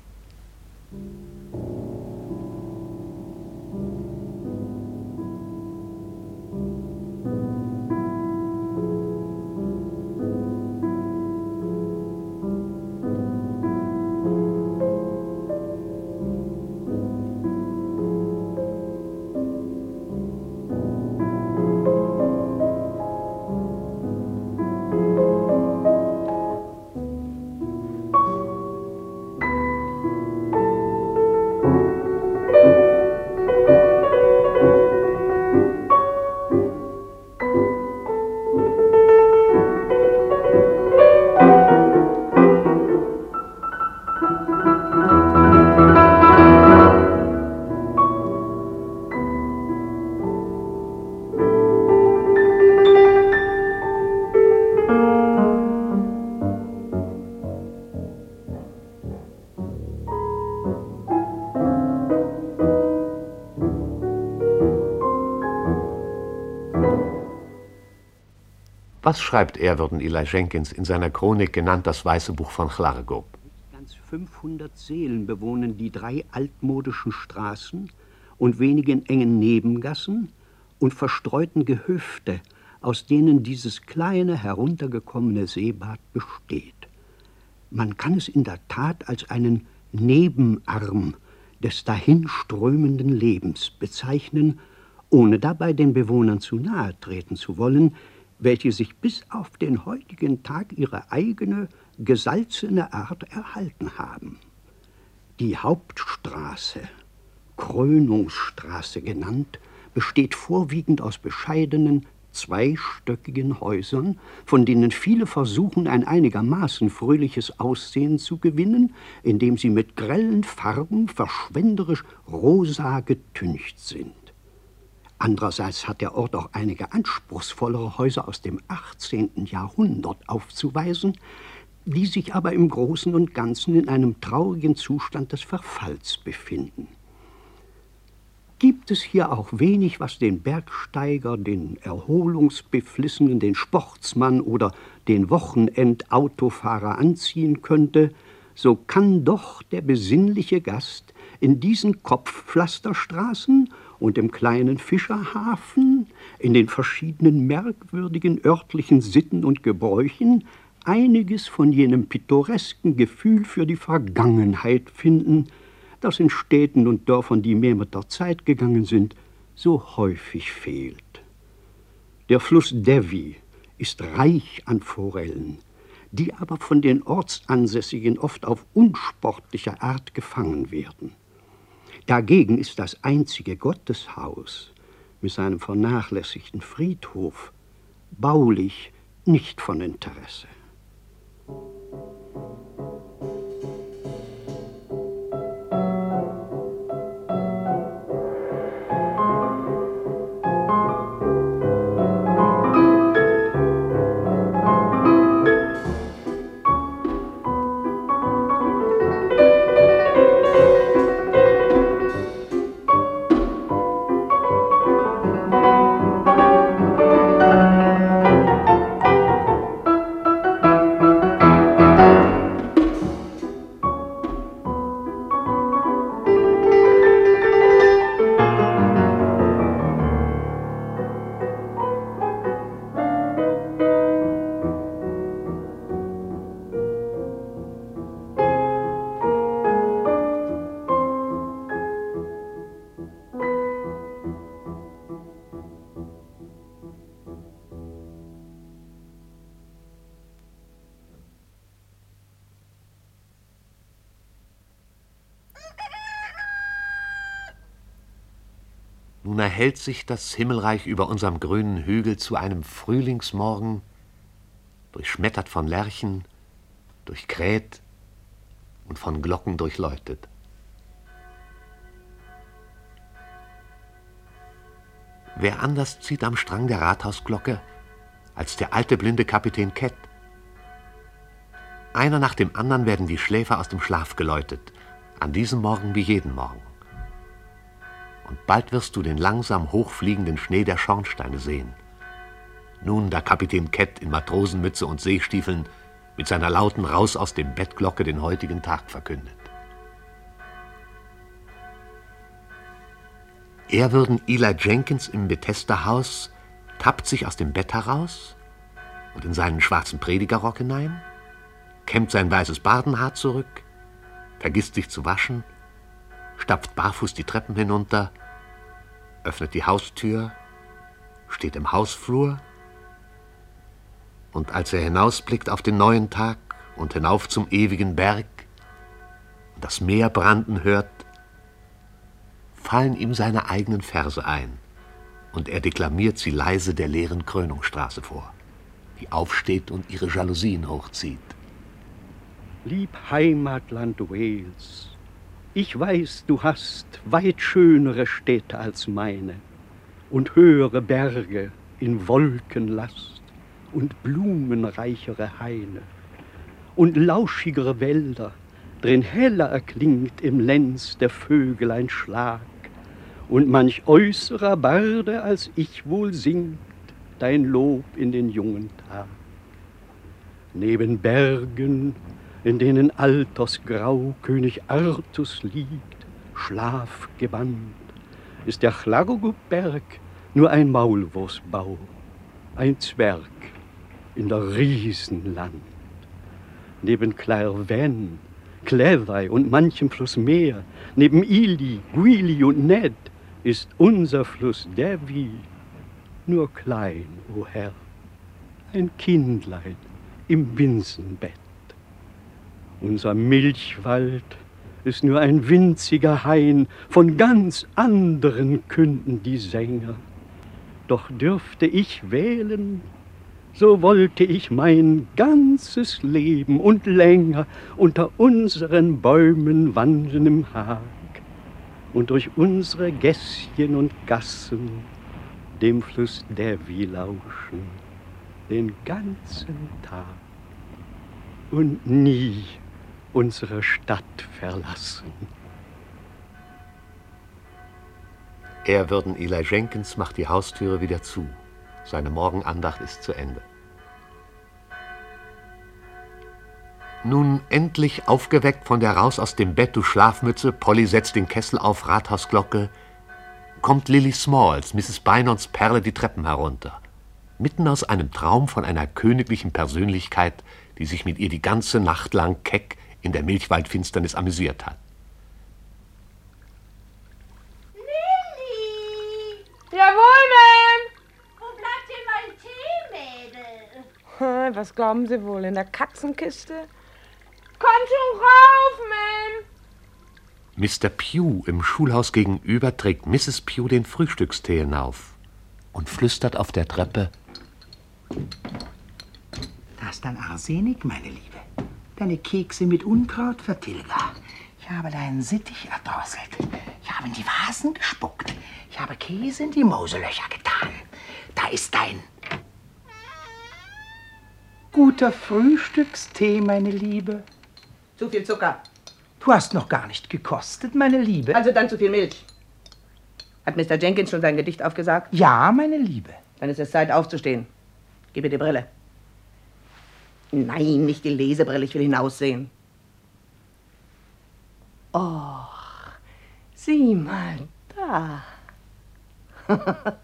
Was schreibt Ehrwürden Eli Jenkins in seiner Chronik genannt das Weiße Buch von Chlargob? Ganz 500 Seelen bewohnen die drei altmodischen Straßen und wenigen engen Nebengassen und verstreuten Gehöfte, aus denen dieses kleine heruntergekommene Seebad besteht. Man kann es in der Tat als einen Nebenarm des dahinströmenden Lebens bezeichnen, ohne dabei den Bewohnern zu nahe treten zu wollen, welche sich bis auf den heutigen Tag ihre eigene, gesalzene Art erhalten haben. Die Hauptstraße, Krönungsstraße genannt, besteht vorwiegend aus bescheidenen, zweistöckigen Häusern, von denen viele versuchen, ein einigermaßen fröhliches Aussehen zu gewinnen, indem sie mit grellen Farben verschwenderisch rosa getüncht sind. Andererseits hat der Ort auch einige anspruchsvollere Häuser aus dem 18. Jahrhundert aufzuweisen, die sich aber im Großen und Ganzen in einem traurigen Zustand des Verfalls befinden. Gibt es hier auch wenig, was den Bergsteiger, den Erholungsbeflissenen, den Sportsmann oder den Wochenendautofahrer anziehen könnte, so kann doch der besinnliche Gast in diesen Kopfpflasterstraßen und im kleinen Fischerhafen, in den verschiedenen merkwürdigen örtlichen Sitten und Gebräuchen einiges von jenem pittoresken Gefühl für die Vergangenheit finden, das in Städten und Dörfern, die mehr mit der Zeit gegangen sind, so häufig fehlt. Der Fluss Devi ist reich an Forellen, die aber von den Ortsansässigen oft auf unsportliche Art gefangen werden. Dagegen ist das einzige Gotteshaus mit seinem vernachlässigten Friedhof baulich nicht von Interesse. Erhellt sich das Himmelreich über unserem grünen Hügel zu einem Frühlingsmorgen, durchschmettert von Lerchen, durchkräht und von Glocken durchläutet. Wer anders zieht am Strang der Rathausglocke als der alte blinde Kapitän Kett? Einer nach dem anderen werden die Schläfer aus dem Schlaf geläutet, an diesem Morgen wie jeden Morgen und bald wirst du den langsam hochfliegenden Schnee der Schornsteine sehen. Nun, da Kapitän Kett in Matrosenmütze und Seestiefeln mit seiner lauten Raus aus dem Bettglocke den heutigen Tag verkündet. Er würden Eli Jenkins im Bethesda-Haus tappt sich aus dem Bett heraus und in seinen schwarzen Predigerrock hinein, kämmt sein weißes Bardenhaar zurück, vergisst sich zu waschen stapft barfuß die Treppen hinunter, öffnet die Haustür, steht im Hausflur und als er hinausblickt auf den neuen Tag und hinauf zum ewigen Berg und das Meer branden hört, fallen ihm seine eigenen Verse ein und er deklamiert sie leise der leeren Krönungsstraße vor, die aufsteht und ihre Jalousien hochzieht. Lieb Heimatland Wales, ich weiß, du hast weit schönere Städte als meine und höhere Berge in Wolkenlast und blumenreichere Haine und lauschigere Wälder, drin heller erklingt im Lenz der Vögelein Schlag und manch äußerer Barde als ich wohl singt dein Lob in den jungen Tag. Neben Bergen in denen altersgrau König Artus liegt, schlafgebannt, ist der Chlagoguberg nur ein Maulwurfsbau, ein Zwerg in der Riesenland. Neben Clairvenne, Clevi und manchem Fluss mehr, neben Ili, Guili und Ned, ist unser Fluss Devi nur klein, o oh Herr, ein Kindlein im Binsenbett. Unser Milchwald ist nur ein winziger Hain, von ganz anderen künden die Sänger. Doch dürfte ich wählen, so wollte ich mein ganzes Leben und länger unter unseren Bäumen wandeln im Hag und durch unsere Gässchen und Gassen dem Fluss Devi lauschen den ganzen Tag und nie unsere Stadt verlassen. Er würden Eli Jenkins macht die Haustüre wieder zu. Seine Morgenandacht ist zu Ende. Nun endlich aufgeweckt von der Raus aus dem Bett, du Schlafmütze, Polly setzt den Kessel auf, Rathausglocke, kommt Lily Smalls, Mrs. Bynons Perle, die Treppen herunter. Mitten aus einem Traum von einer königlichen Persönlichkeit, die sich mit ihr die ganze Nacht lang keck in der Milchwaldfinsternis amüsiert hat. Jawohl, Ma'am. Wo bleibt denn mein Tee, Mädel? Hm, Was glauben Sie wohl, in der Katzenkiste? Komm schon rauf, Ma'am. Mr. Pugh im Schulhaus gegenüber trägt Mrs. Pugh den Frühstückstee hinauf und flüstert auf der Treppe. Das ist dann Arsenik, meine Liebe. Deine Kekse mit Unkraut vertilger. Ich habe deinen Sittich erdrosselt. Ich habe in die Vasen gespuckt. Ich habe Käse in die Mauselöcher getan. Da ist dein guter Frühstückstee, meine Liebe. Zu viel Zucker. Du hast noch gar nicht gekostet, meine Liebe. Also dann zu viel Milch. Hat Mr. Jenkins schon sein Gedicht aufgesagt? Ja, meine Liebe. Dann ist es Zeit aufzustehen. Gib mir die Brille. Nein, nicht die Lesebrille, ich will hinaussehen. Oh, sieh mal da.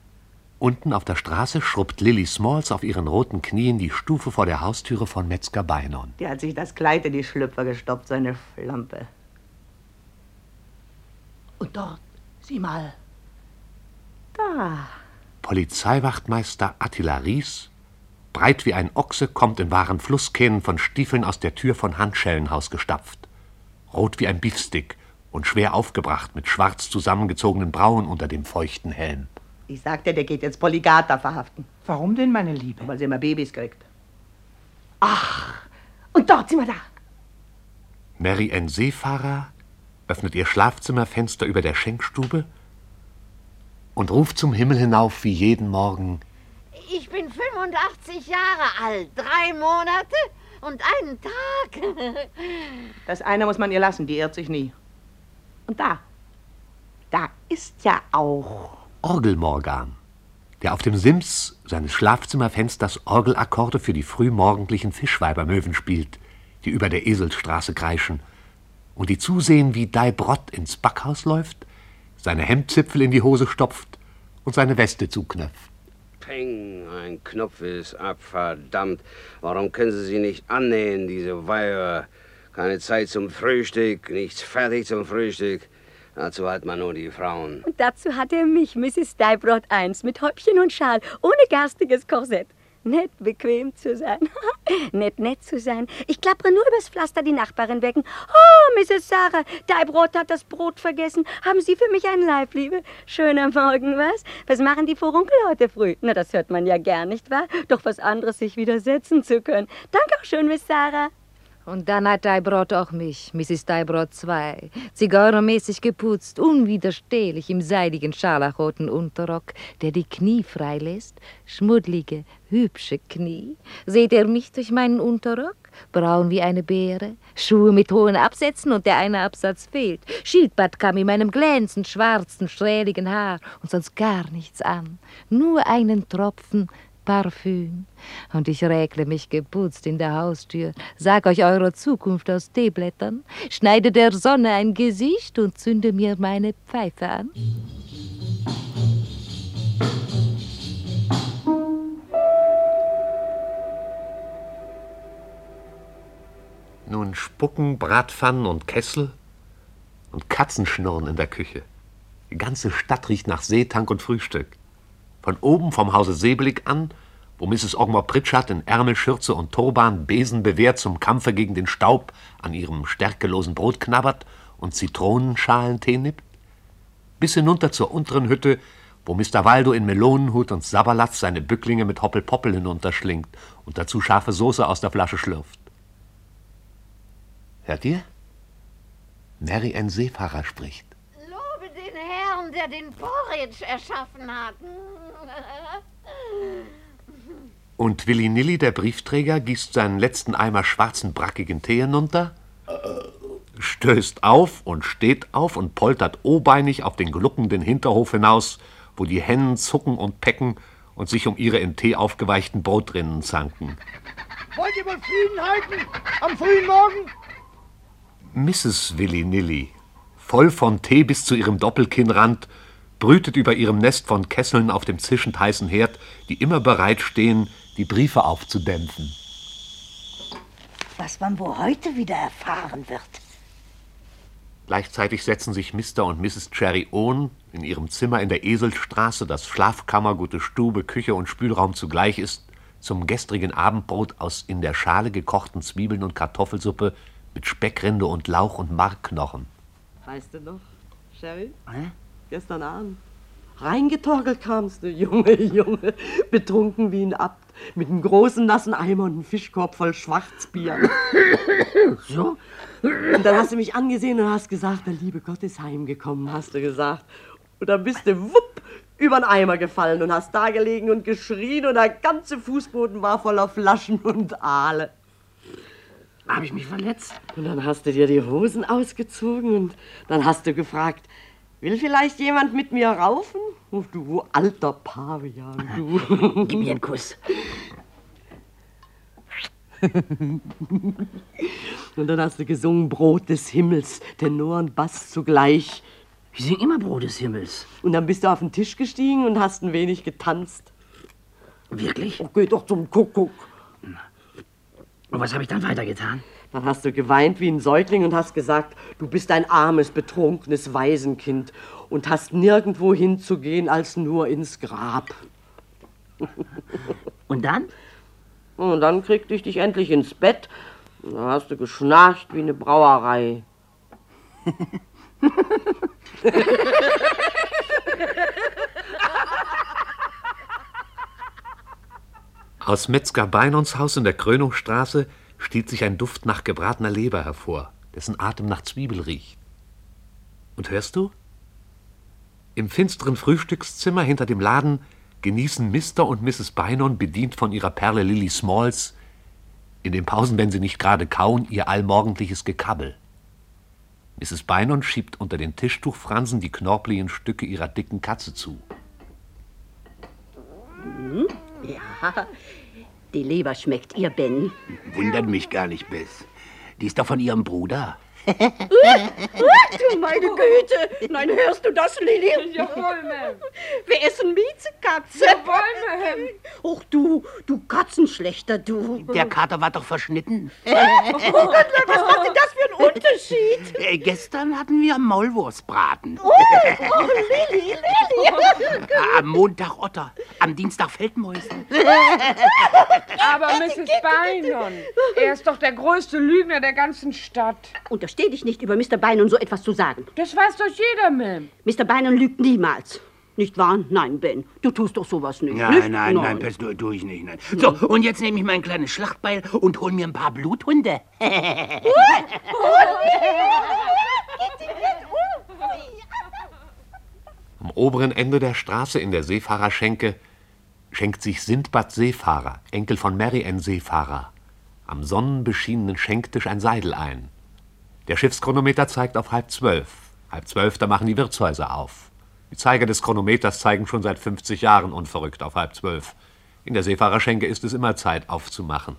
Unten auf der Straße schrubbt Lily Smalls auf ihren roten Knien die Stufe vor der Haustüre von Metzger Beinon. Der hat sich das Kleid in die Schlüpfer gestopft, seine Flampe. Und dort, sieh mal. Da. Polizeiwachtmeister Attila Ries, breit wie ein Ochse, kommt in wahren Flusskähnen von Stiefeln aus der Tür von Handschellenhaus gestapft. Rot wie ein Beefstick und schwer aufgebracht mit schwarz zusammengezogenen Brauen unter dem feuchten Helm. Ich sagte, der geht jetzt Polygata verhaften. Warum denn, meine Liebe? Weil sie immer Babys kriegt. Ach, und dort sind wir da. Mary Ann Seefahrer öffnet ihr Schlafzimmerfenster über der Schenkstube und ruft zum Himmel hinauf wie jeden Morgen. Ich bin 85 Jahre alt, drei Monate und einen Tag. Das eine muss man ihr lassen, die irrt sich nie. Und da, da ist ja auch. Orgelmorgan, der auf dem Sims seines Schlafzimmerfensters Orgelakkorde für die frühmorgendlichen Fischweibermöwen spielt, die über der Eselsstraße kreischen und die zusehen, wie Dai Brott ins Backhaus läuft, seine Hemdzipfel in die Hose stopft und seine Weste zuknöpft. Peng, ein Knopf ist ab, verdammt. Warum können Sie sie nicht annähen, diese Weiher? Keine Zeit zum Frühstück, nichts fertig zum Frühstück. Dazu hat man nur die Frauen. Und dazu hat er mich, Mrs. Deibrod I, mit Häubchen und Schal, ohne garstiges Korsett. Nett bequem zu sein. nett nett zu sein. Ich klappere nur übers Pflaster die Nachbarin wecken. Oh, Mrs. Sarah, Deibrod hat das Brot vergessen. Haben Sie für mich einen Leib, Liebe? Schöner Morgen, was? Was machen die Furunkel heute früh? Na, das hört man ja gern, nicht wahr? Doch was anderes, sich widersetzen zu können. Danke auch schön, Miss Sarah. Und dann hat Deibrot auch mich, Mrs. Deibrot II, zigarrenmäßig geputzt, unwiderstehlich im seidigen scharlachroten Unterrock, der die Knie freilässt, schmuddlige, hübsche Knie. Seht ihr mich durch meinen Unterrock? Braun wie eine Beere, Schuhe mit hohen Absätzen und der eine Absatz fehlt, Schildpadkamm in meinem glänzend schwarzen, schräligen Haar und sonst gar nichts an, nur einen Tropfen Parfüm. Und ich räkle mich geputzt in der Haustür, sag euch eure Zukunft aus Teeblättern, schneide der Sonne ein Gesicht und zünde mir meine Pfeife an. Nun spucken Bratpfannen und Kessel und Katzenschnurren in der Küche. Die ganze Stadt riecht nach Seetank und Frühstück. Von oben vom Hause Seeblick an, wo Mrs. Ogmore Pritchard in Ärmelschürze und Turban Besen bewährt zum Kampfe gegen den Staub an ihrem stärkelosen Brot knabbert und Zitronenschalentee nippt, bis hinunter zur unteren Hütte, wo Mr. Waldo in Melonenhut und Sabberlatz seine Bücklinge mit Hoppelpoppel hinunterschlingt und dazu scharfe Soße aus der Flasche schlürft. Hört ihr? Mary Ann Seefahrer spricht. Der den Porridge erschaffen hat. Und Willy Nilly, der Briefträger, gießt seinen letzten Eimer schwarzen, brackigen Tee hinunter, stößt auf und steht auf und poltert obeinig auf den gluckenden Hinterhof hinaus, wo die Hennen zucken und pecken und sich um ihre in Tee aufgeweichten Brotrinnen zanken. Wollt ihr wohl Frieden halten? Am frühen Morgen? Mrs. Willy Nilly, voll von Tee bis zu ihrem Doppelkinnrand, brütet über ihrem Nest von Kesseln auf dem zischend heißen Herd, die immer bereit stehen, die Briefe aufzudämpfen. Was man wohl heute wieder erfahren wird. Gleichzeitig setzen sich Mr. und Mrs. Cherry Owen in ihrem Zimmer in der Eselstraße, das Schlafkammer, gute Stube, Küche und Spülraum zugleich ist, zum gestrigen Abendbrot aus in der Schale gekochten Zwiebeln und Kartoffelsuppe mit Speckrinde und Lauch und Markknochen. Weißt du noch, Sherry? Hä? Gestern Abend. Reingetorkelt kamst du, Junge, Junge. Betrunken wie ein Abt. Mit einem großen nassen Eimer und einem Fischkorb voll Schwarzbier. So? Und dann hast du mich angesehen und hast gesagt, der liebe Gott ist heimgekommen, hast du gesagt. Und dann bist du wupp über den Eimer gefallen und hast da gelegen und geschrien und der ganze Fußboden war voller Flaschen und Aale. Habe ich mich verletzt? Und dann hast du dir die Hosen ausgezogen und dann hast du gefragt, will vielleicht jemand mit mir raufen? Oh, du alter Pavian, du. Gib mir einen Kuss. und dann hast du gesungen Brot des Himmels, Tenor und Bass zugleich. Wir singen immer Brot des Himmels. Und dann bist du auf den Tisch gestiegen und hast ein wenig getanzt. Wirklich? Oh, geh doch zum Kuckuck. Und was habe ich dann weitergetan? Dann hast du geweint wie ein Säugling und hast gesagt, du bist ein armes, betrunkenes Waisenkind und hast nirgendwo hinzugehen als nur ins Grab. Und dann? Und dann kriegte ich dich endlich ins Bett. Und dann hast du geschnarcht wie eine Brauerei. Aus Metzger Beinons Haus in der Krönungsstraße stiehlt sich ein Duft nach gebratener Leber hervor, dessen Atem nach Zwiebel riecht. Und hörst du? Im finsteren Frühstückszimmer hinter dem Laden genießen Mr. und Mrs. Beinon, bedient von ihrer Perle Lily Smalls, in den Pausen, wenn sie nicht gerade kauen, ihr allmorgendliches Gekabbel. Mrs. Beinon schiebt unter den Tischtuchfransen die knorpeligen Stücke ihrer dicken Katze zu. Hm? Ja, die Leber schmeckt ihr, Ben. Wundert mich gar nicht, Bess. Die ist doch von ihrem Bruder. Du meine Güte! Nein, hörst du das, Lili? Jawohl, Ma'am. Wir essen Miezekatze. Jawohl, Ma'am. Och, du, du Katzenschlechter, du. Der Kater war doch verschnitten. oh Gott, was macht denn das für einen Unterschied? Äh, gestern hatten wir Maulwurfsbraten. Oh, oh Lili, Lili. Am Montag Otter, am Dienstag Feldmäuse. Aber Mrs. Beinon, er ist doch der größte Lügner der ganzen Stadt. Untersteh dich nicht, über Mr. Beinon so etwas zu sagen. Das weiß doch jeder, Ma'am. Mr. Beinon lügt niemals. Nicht wahr? Nein, Ben. Du tust doch sowas nicht. Nein, nicht? nein, nein, das tue tu ich nicht. Nein. So, und jetzt nehme ich mein kleines Schlachtbeil und hol mir ein paar Bluthunde. Am oberen Ende der Straße in der Seefahrerschenke schenkt sich Sindbad Seefahrer, Enkel von Mary Ann Seefahrer, am sonnenbeschienenen Schenktisch ein Seidel ein. Der Schiffschronometer zeigt auf halb zwölf. Halb zwölf, da machen die Wirtshäuser auf. Die Zeiger des Chronometers zeigen schon seit 50 Jahren unverrückt auf halb zwölf. In der Seefahrerschenke ist es immer Zeit aufzumachen.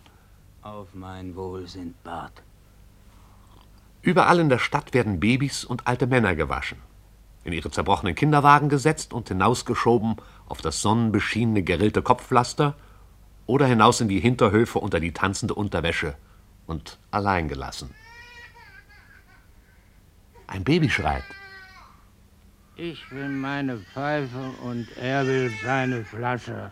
Auf mein Wohl, Sindbad. Überall in der Stadt werden Babys und alte Männer gewaschen, in ihre zerbrochenen Kinderwagen gesetzt und hinausgeschoben auf das sonnenbeschienene, gerillte Kopfpflaster oder hinaus in die Hinterhöfe unter die tanzende Unterwäsche und allein gelassen. Ein Baby schreit. Ich will meine Pfeife und er will seine Flasche.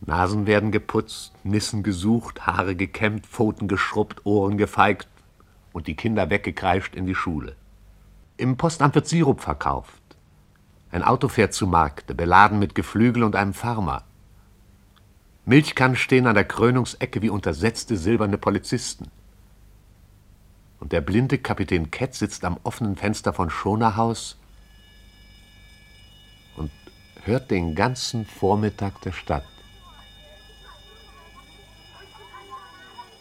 Nasen werden geputzt, Nissen gesucht, Haare gekämmt, Pfoten geschrubbt, Ohren gefeigt und die Kinder weggekreischt in die Schule. Im Postamt wird Sirup verkauft. Ein Auto fährt zu Markte, beladen mit Geflügel und einem Farmer. Milchkannen stehen an der Krönungsecke wie untersetzte silberne Polizisten. Und der blinde Kapitän Kett sitzt am offenen Fenster von Schonerhaus und hört den ganzen Vormittag der Stadt.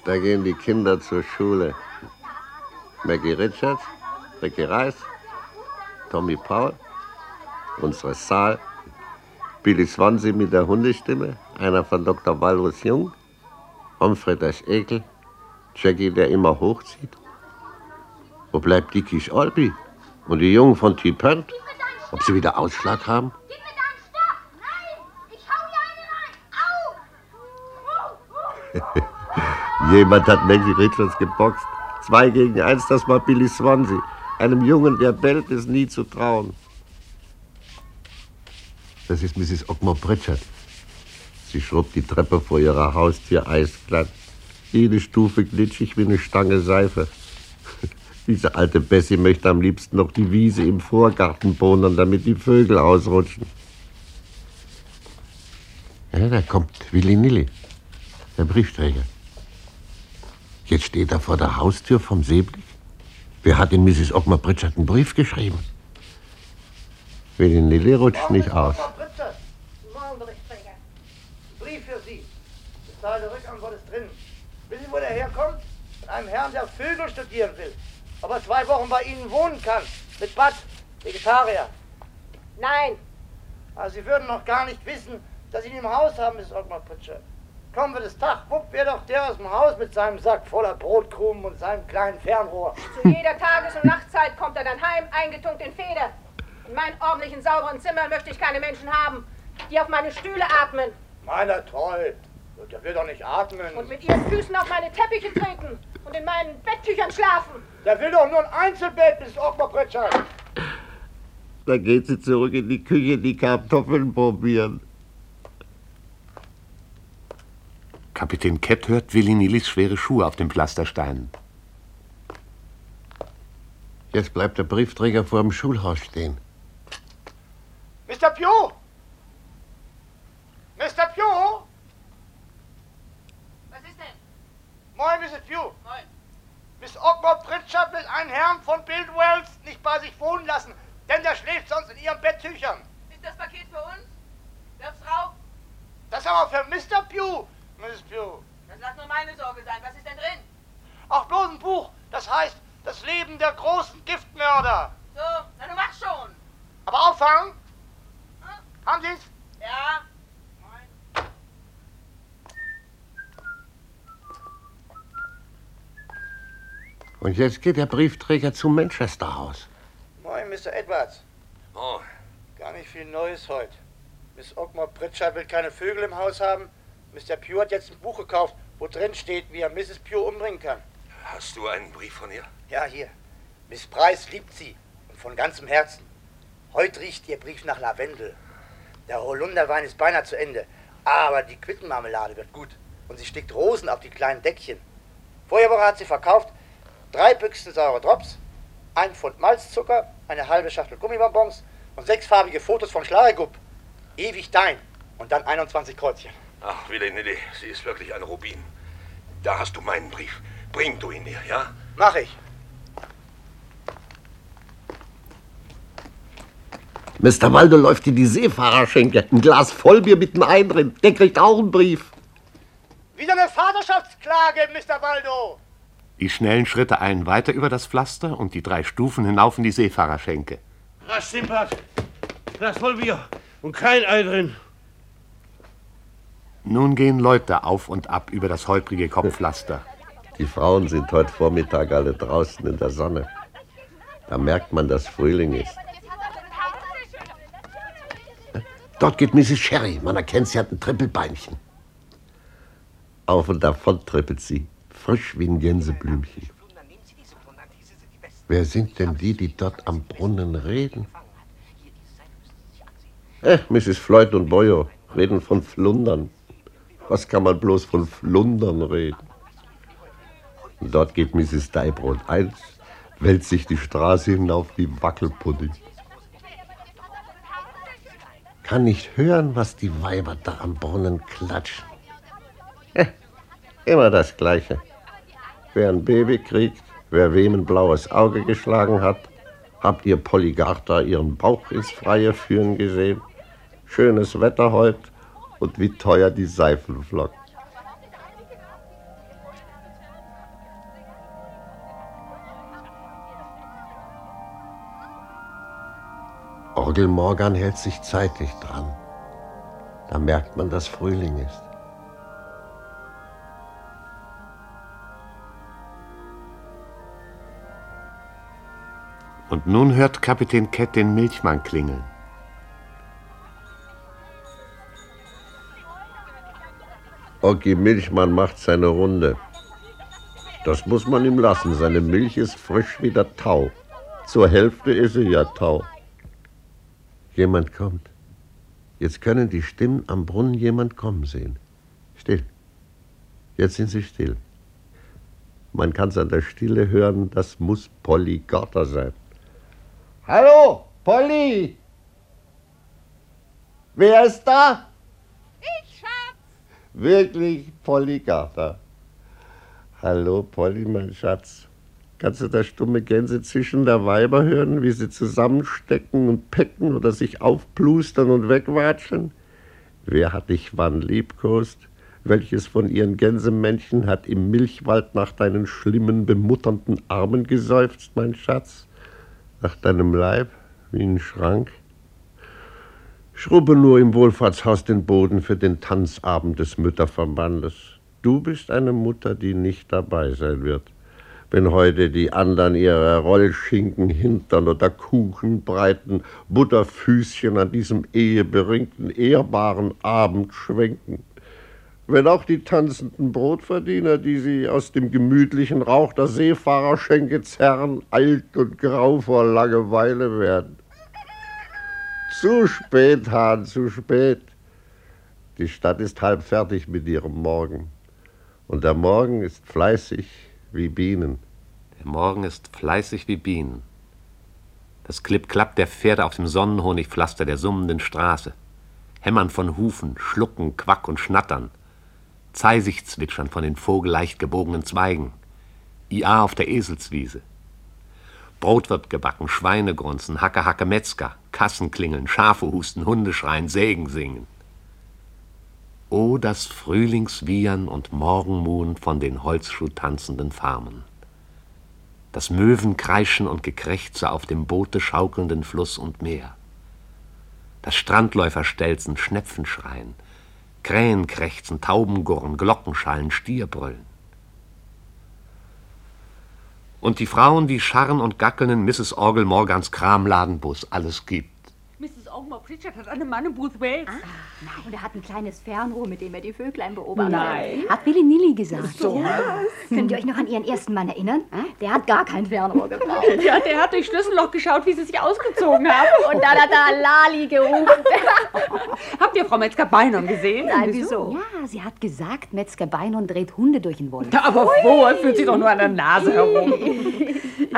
Da gehen die Kinder zur Schule. Maggie Richards, Ricky Reis, Tommy Paul, unsere Saal, Billy Swansea mit der Hundestimme, einer von Dr. Walrus Jung, das Ekel, Jackie, der immer hochzieht. Wo bleibt Dickies Olbi? Und die Jungen von T-Pert? Ob sie wieder Ausschlag haben? Jemand hat Maggie Richards geboxt. Zwei gegen eins, das war Billy Swansea. Einem Jungen, der bellt, ist nie zu trauen. Das ist Mrs. Ogmore Pritchard. Sie schrubbt die Treppe vor ihrer Haustür eisglatt. Jede Stufe glitschig wie eine Stange Seife. Diese alte Bessie möchte am liebsten noch die Wiese im Vorgarten bohnen, damit die Vögel ausrutschen. Ja, da kommt Willy Nilly, der Briefträger. Jetzt steht er vor der Haustür vom Seeblick. Wer hat in Mrs. Ogmar Pritchard einen Brief geschrieben? Willy Nilly rutscht nicht aus. Bezahlte Rückantwort ist drin. Wissen Sie, wo der herkommt? Von einem Herrn, der Vögel studieren will. Ob er zwei Wochen bei Ihnen wohnen kann. Mit Bad. Vegetarier. Nein. Aber Sie würden noch gar nicht wissen, dass Sie ihn im Haus haben, Miss Ogmar Pritchard. Kommen wir das Tag, wupp, wäre doch der aus dem Haus mit seinem Sack voller Brotkrumen und seinem kleinen Fernrohr. Zu jeder Tages- und Nachtzeit kommt er dann heim, eingetunkt in Feder. In meinen ordentlichen, sauberen Zimmern möchte ich keine Menschen haben, die auf meine Stühle atmen Meiner toll. Der will doch nicht atmen. und mit ihren Füßen auf meine Teppiche treten und in meinen Betttüchern schlafen. Der will doch nur ein Einzelbett, Ogmar Pritchard. Da geht sie zurück in die Küche, die Kartoffeln probieren. Kapitän Kett hört Willy Nillys schwere Schuhe auf den Pflastersteinen. Jetzt bleibt der Briefträger vor dem Schulhaus stehen. Mr. Pugh! Mr. Pugh! Was ist denn? Moin, Mrs. Pugh. Moin. Miss Ogmore Pritchard will einen Herrn von Bild Wells nicht bei sich wohnen lassen, denn der schläft sonst in ihren Betttüchern. Ist das Paket für uns? Wirf's rauf. Das ist aber für Mr. Pugh, Mrs. Pugh. Das lass nur meine Sorge sein. Was ist denn drin? Auch bloß ein Buch, das heißt Das Leben der großen Giftmörder. So, na du mach schon. Aber auffangen? Haben Sie's? Ja. Und jetzt geht der Briefträger zum Manchester House. Moin, Mr. Edwards. Oh. Gar nicht viel Neues heute. Miss Ogmore Pritchard will keine Vögel im Haus haben. Mr. Pugh hat jetzt ein Buch gekauft, wo drin steht, wie er Mrs. Pugh umbringen kann. Hast du einen Brief von ihr? Ja, hier. Miss Price liebt sie. Und von ganzem Herzen. Heute riecht ihr Brief nach Lavendel. Der Holunderwein ist beinahe zu Ende. Aber die Quittenmarmelade wird gut. Und sie stickt Rosen auf die kleinen Deckchen. Vorige Woche hat sie verkauft drei Büchsen saure Drops, ein Pfund Malzzucker, eine halbe Schachtel Gummibonbons und sechsfarbige Fotos von Schlarigup. Ewig dein. Und dann 21 Kreuzchen. Ach, Willi Nilly, sie ist wirklich ein Rubin. Da hast du meinen Brief. Bring du ihn mir, ja? Mach ich. Mr. Waldo läuft in die Seefahrerschenke. Ein Glas Vollbier mit einem Ei drin. Der kriegt auch einen Brief. Wieder eine Vaterschaftsklage, Mr. Waldo. Die schnellen Schritte eilen weiter über das Pflaster und die drei Stufen hinauf in die Seefahrerschenke. Rasch, Simpert. Glas voll Bier und kein Ei drin. Nun gehen Leute auf und ab über das holprige Kopfpflaster. Die Frauen sind heute Vormittag alle draußen in der Sonne. Da merkt man, dass Frühling ist. Dort geht Mrs. Sherry. Man erkennt, sie hat ein Trippelbeinchen. Auf und davon trippelt sie, frisch wie ein Gänseblümchen. Wer sind denn die, die dort am Brunnen reden? Eh, Mrs. Floyd und Boyo reden von Flundern. Was kann man bloß von Flundern reden? Und dort geht Mrs. Deibrot eins, wälzt sich die Straße hinauf wie Wackelpudding. Kann nicht hören, was die Weiber da am Brunnen klatschen. Immer das Gleiche. Wer ein Baby kriegt, wer wem ein blaues Auge geschlagen hat, habt ihr Polygartha ihren Bauch ins Freie führen gesehen? Schönes Wetter heut und wie teuer die Seifenflocken. Orgel Morgan hält sich zeitlich dran. Da merkt man, dass Frühling ist. Und nun hört Kapitän Kett den Milchmann klingeln. Oggi Milchmann macht seine Runde. Das muss man ihm lassen. Seine Milch ist frisch wie der Tau. Zur Hälfte ist sie ja Tau. Jemand kommt. Jetzt können die Stimmen am Brunnen jemand kommen sehen. Still. Jetzt sind sie still. Man kann es an der Stille hören, das muss Polly Gotter sein. Hallo, Polly! Wer ist da? Ich, Schatz. Wirklich Polly Gotter. Hallo, Polly, mein Schatz. Kannst du das stumme Gänsezischen der Weiber hören, wie sie zusammenstecken und pecken oder sich aufplustern und wegwatscheln? Wer hat dich wann liebkost? Welches von ihren Gänsemännchen hat im Milchwald nach deinen schlimmen, bemutternden Armen geseufzt, mein Schatz? Nach deinem Leib wie ein Schrank? Schrubbe nur im Wohlfahrtshaus den Boden für den Tanzabend des Mütterverbandes. Du bist eine Mutter, die nicht dabei sein wird. Wenn heute die anderen ihre Rollschinken, Hintern oder Kuchenbreiten Butterfüßchen an diesem eheberingten, ehrbaren Abend schwenken. Wenn auch die tanzenden Brotverdiener, die sie aus dem gemütlichen Rauch der Seefahrerschenke zerren, alt und grau vor Langeweile werden. Zu spät, Hahn, zu spät. Die Stadt ist halb fertig mit ihrem Morgen. Und der Morgen ist fleißig wie Bienen. Der Morgen ist fleißig wie Bienen. Das Klipp-Klapp der Pferde auf dem Sonnenhonigpflaster der summenden Straße. Hämmern von Hufen, Schlucken, Quack und Schnattern. Zeisig zwitschern von den vogelleicht gebogenen Zweigen. IA auf der Eselswiese. Brot wird gebacken, Schweine grunzen, Hacke, Hacke, Metzger, Kassen klingeln, Schafe husten, Hunde schreien, Sägen singen. O das Frühlingswiehern und Morgenmuhen von den holzschuhtanzenden Farmen. Das Möwenkreischen und Gekrächze auf dem Boote schaukelnden Fluss und Meer. Das Strandläuferstelzen, Schnepfenschreien, Krähenkrächzen, Taubengurren, Glockenschallen, Stierbrüllen. Und die Frauen, die scharren und gackeln in Mrs. Orgel Morgans Kramladen, wo es alles gibt. Mrs. Ogmore Pritchard hat einen Mann in Booth Wales. Ah, und er hat ein kleines Fernrohr, mit dem er die Vöglein beobachtet. Nein. Hat Willi Nilly gesagt. So Ja. Könnt ihr euch noch an ihren ersten Mann erinnern? Der hat gar kein Fernrohr gebraucht. Ja, der hat durch Schlüsselloch geschaut, wie sie sich ausgezogen haben. Und dann hat er Lali gerufen. Habt ihr Frau Metzger-Beinon gesehen? Nein, wieso? Ja, sie hat gesagt, Metzger Beinon dreht Hunde durch den Wolf. Aber wo? Er fühlt sich doch nur an der Nase herum.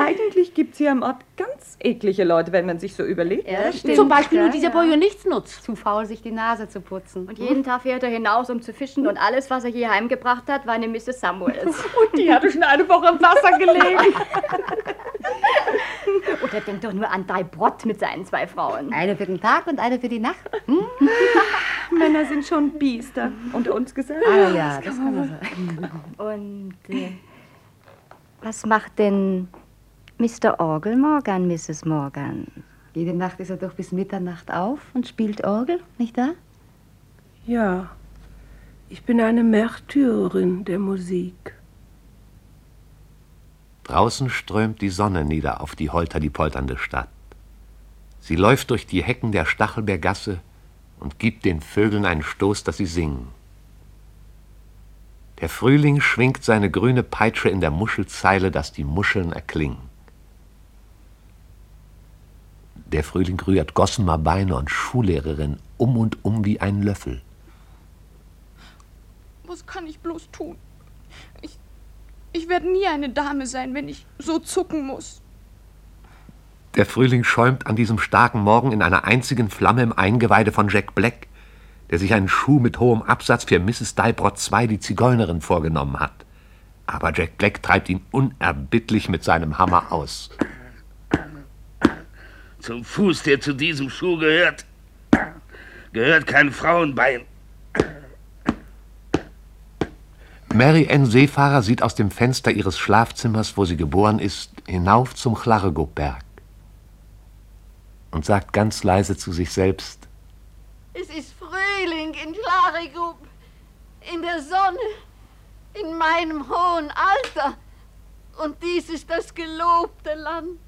Eigentlich gibt es hier am Ort ganz eklige Leute, wenn man sich so überlegt. Ja, das stimmt. Zum Beispiel Ja, nur dieser ja. Nichts nutzt. Zu faul, sich die Nase zu putzen. Und jeden Tag fährt er hinaus, um zu fischen. Und alles, was er hier heimgebracht hat, war eine Mrs. Samuels. Und die hatte schon eine Woche im Wasser gelegen. Oder denk doch nur an Dai Brott mit seinen zwei Frauen. Eine für den Tag und eine für die Nacht. Hm? Männer sind schon Biester, unter uns gesagt. Ah ja, das kann man sagen. Und äh, was macht denn Mr. Orgel Morgan, Mrs. Morgan? Jede Nacht ist er doch bis Mitternacht auf und spielt Orgel, nicht wahr? Ja, ich bin eine Märtyrerin der Musik. Draußen strömt die Sonne nieder auf die holter die polternde Stadt. Sie läuft durch die Hecken der Stachelbeergasse und gibt den Vögeln einen Stoß, dass sie singen. Der Frühling schwingt seine grüne Peitsche in der Muschelzeile, dass die Muscheln erklingen. Der Frühling rührt Gossamer Beine und Schullehrerin um und um wie ein Löffel. Was kann ich bloß tun? Ich, ich werde nie eine Dame sein, wenn ich so zucken muss. Der Frühling schäumt an diesem starken Morgen in einer einzigen Flamme im Eingeweide von Jack Black, der sich einen Schuh mit hohem Absatz für Mrs. Daibrot II, die Zigeunerin, vorgenommen hat. Aber Jack Black treibt ihn unerbittlich mit seinem Hammer aus. Zum Fuß, der zu diesem Schuh gehört, gehört kein Frauenbein. Mary Ann Seefahrer sieht aus dem Fenster ihres Schlafzimmers, wo sie geboren ist, hinauf zum Chlarego-Berg und sagt ganz leise zu sich selbst, Es ist Frühling in Klarigub, in der Sonne, in meinem hohen Alter. Und dies ist das gelobte Land.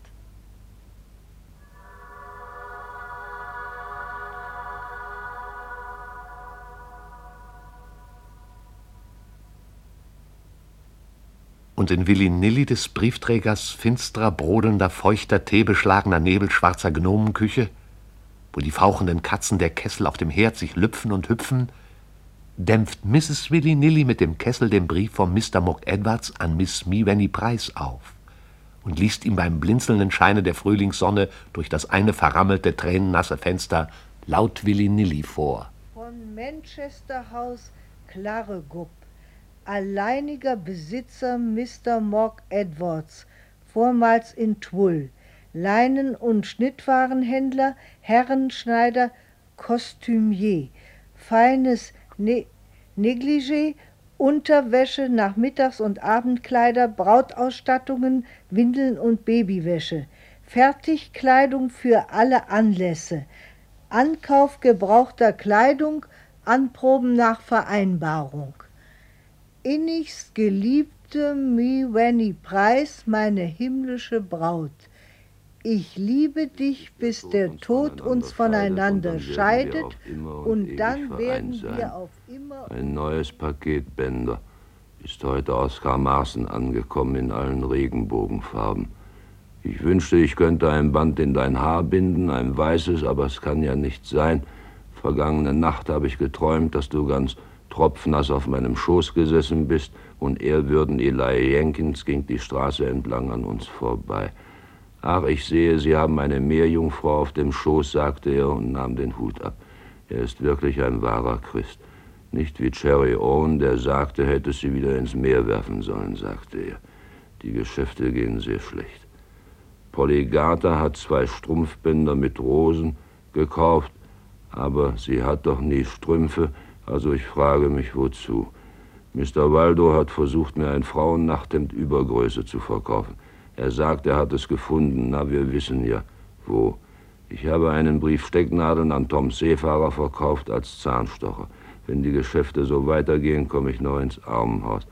Und in Willi Nilly des Briefträgers finsterer, brodelnder, feuchter, teebeschlagener, nebelschwarzer Gnomenküche, wo die fauchenden Katzen der Kessel auf dem Herd sich lüpfen und hüpfen, dämpft Mrs. Willy Nilly mit dem Kessel den Brief von Mr. Mock Edwards an Miss Meewenny Price auf und liest ihm beim blinzelnden Scheine der Frühlingssonne durch das eine verrammelte, tränennasse Fenster laut Willy Nilly vor. Von Manchester House Klaregupp, alleiniger Besitzer Mr. Mock Edwards, vormals in Twool, Leinen- und Schnittwarenhändler, Herrenschneider, Kostümier, feines ne Negligé, Unterwäsche, Nachmittags- und Abendkleider, Brautausstattungen, Windeln und Babywäsche, Fertigkleidung für alle Anlässe, Ankauf gebrauchter Kleidung, Anproben nach Vereinbarung. Innigst geliebte Miwenny Preis, meine himmlische Braut, ich liebe dich, bis der Tod uns voneinander scheidet, und dann werden wir auf immer. Ein neues Paket Bänder ist heute aus Karmaßen angekommen in allen Regenbogenfarben. Ich wünschte, ich könnte ein Band in dein Haar binden, ein weißes, aber es kann ja nicht sein. Vergangene Nacht habe ich geträumt, dass du ganz tropfnass auf meinem Schoß gesessen bist und ehrwürden Eli Jenkins ging die Straße entlang an uns vorbei. Ach, ich sehe, Sie haben eine Meerjungfrau auf dem Schoß, sagte er und nahm den Hut ab. Er ist wirklich ein wahrer Christ. Nicht wie Cherry Owen, der sagte, hätte sie wieder ins Meer werfen sollen, sagte er. Die Geschäfte gehen sehr schlecht. Polly Garter hat zwei Strumpfbänder mit Rosen gekauft, aber sie hat doch nie Strümpfe, also ich frage mich, wozu. Mr. Waldo hat versucht, mir ein Frauennachthemd Übergröße zu verkaufen. Er sagt, er hat es gefunden. Na, wir wissen ja, wo. Ich habe einen Brief Stecknadeln an Tom Seefahrer verkauft als Zahnstocher. Wenn die Geschäfte so weitergehen, komme ich noch ins Armenhaus.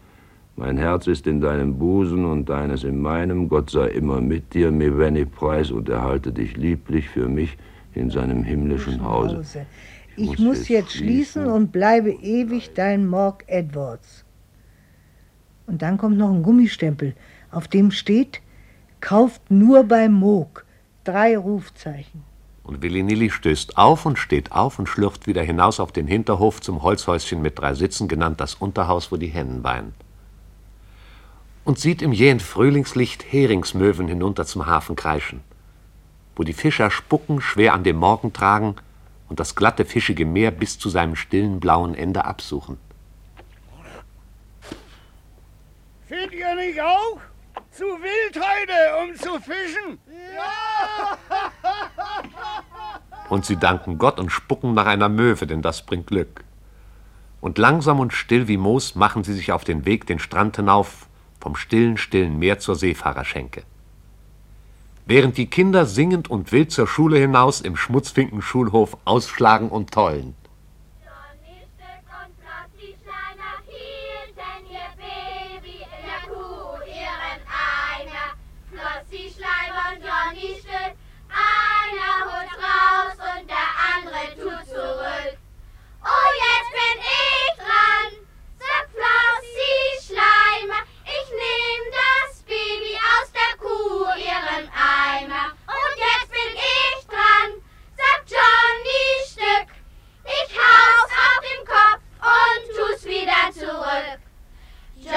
Mein Herz ist in deinem Busen und deines in meinem. Gott sei immer mit dir, Mevenny Price, und erhalte dich lieblich für mich in seinem himmlischen Hause. Ich, muss, jetzt schließen und bleibe ewig dein Morg Edwards. Und dann kommt noch ein Gummistempel, auf dem steht Kauft nur bei Moog. Drei Rufzeichen. Und Willi Nilly stößt auf und steht auf und schlürft wieder hinaus auf den Hinterhof zum Holzhäuschen mit drei Sitzen, genannt das Unterhaus, wo die Hennen weinen. Und sieht im jähen Frühlingslicht Heringsmöwen hinunter zum Hafen kreischen, wo die Fischer spucken, schwer an dem Morgen tragen und das glatte, fischige Meer bis zu seinem stillen blauen Ende absuchen. Findet ihr nicht auch? Zu wild heute, um zu fischen? Ja! Und sie danken Gott und spucken nach einer Möwe, denn das bringt Glück. Und langsam und still wie Moos machen sie sich auf den Weg den Strand hinauf, vom stillen, stillen Meer zur Seefahrerschenke. Während die Kinder singend und wild zur Schule hinaus im Schmutzfinken-Schulhof ausschlagen und tollen.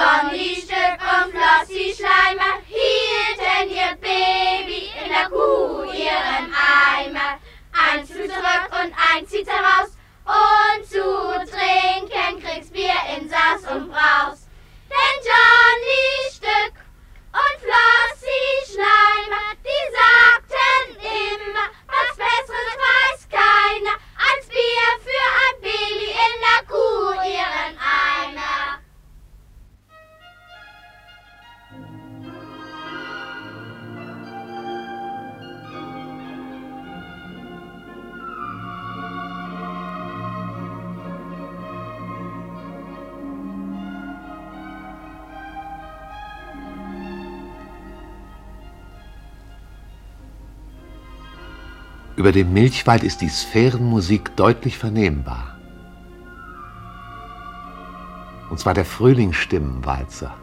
Johnny Stück und Flossie Schleimer hielten ihr Baby in der Kuh ihren Eimer. Eins zu zurück und eins zieht heraus und zu trinken kriegst Bier in Sass und Braus. Denn Johnny Über dem Milchwald ist die Sphärenmusik deutlich vernehmbar. Und zwar der Frühlingsstimmenwalzer.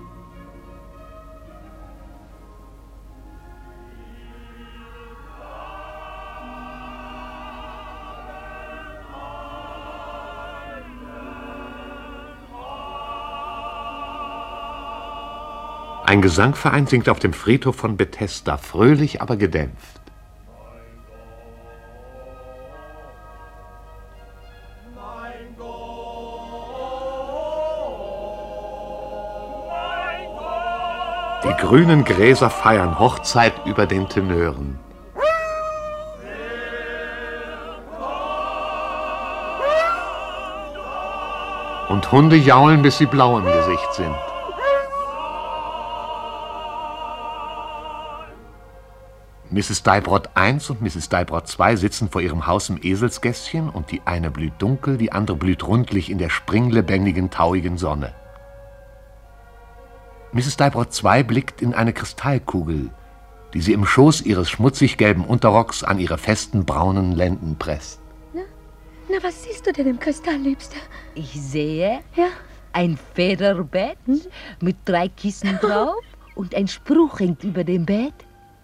Ein Gesangverein singt auf dem Friedhof von Bethesda, fröhlich, aber gedämpft. Grünen Gräser feiern Hochzeit über den Tenören. Und Hunde jaulen, bis sie blau im Gesicht sind. Mrs. Deibrot I und Mrs. Deibrot II sitzen vor ihrem Haus im Eselsgässchen und die eine blüht dunkel, die andere blüht rundlich in der springlebendigen, tauigen Sonne. Mrs. Deibrot II blickt in eine Kristallkugel, die sie im Schoß ihres schmutzig gelben Unterrocks an ihre festen braunen Lenden presst. Na, was siehst du denn im Kristall, Liebster? Ich sehe Ja? ein Federbett mit drei Kissen drauf und ein Spruch hängt über dem Bett.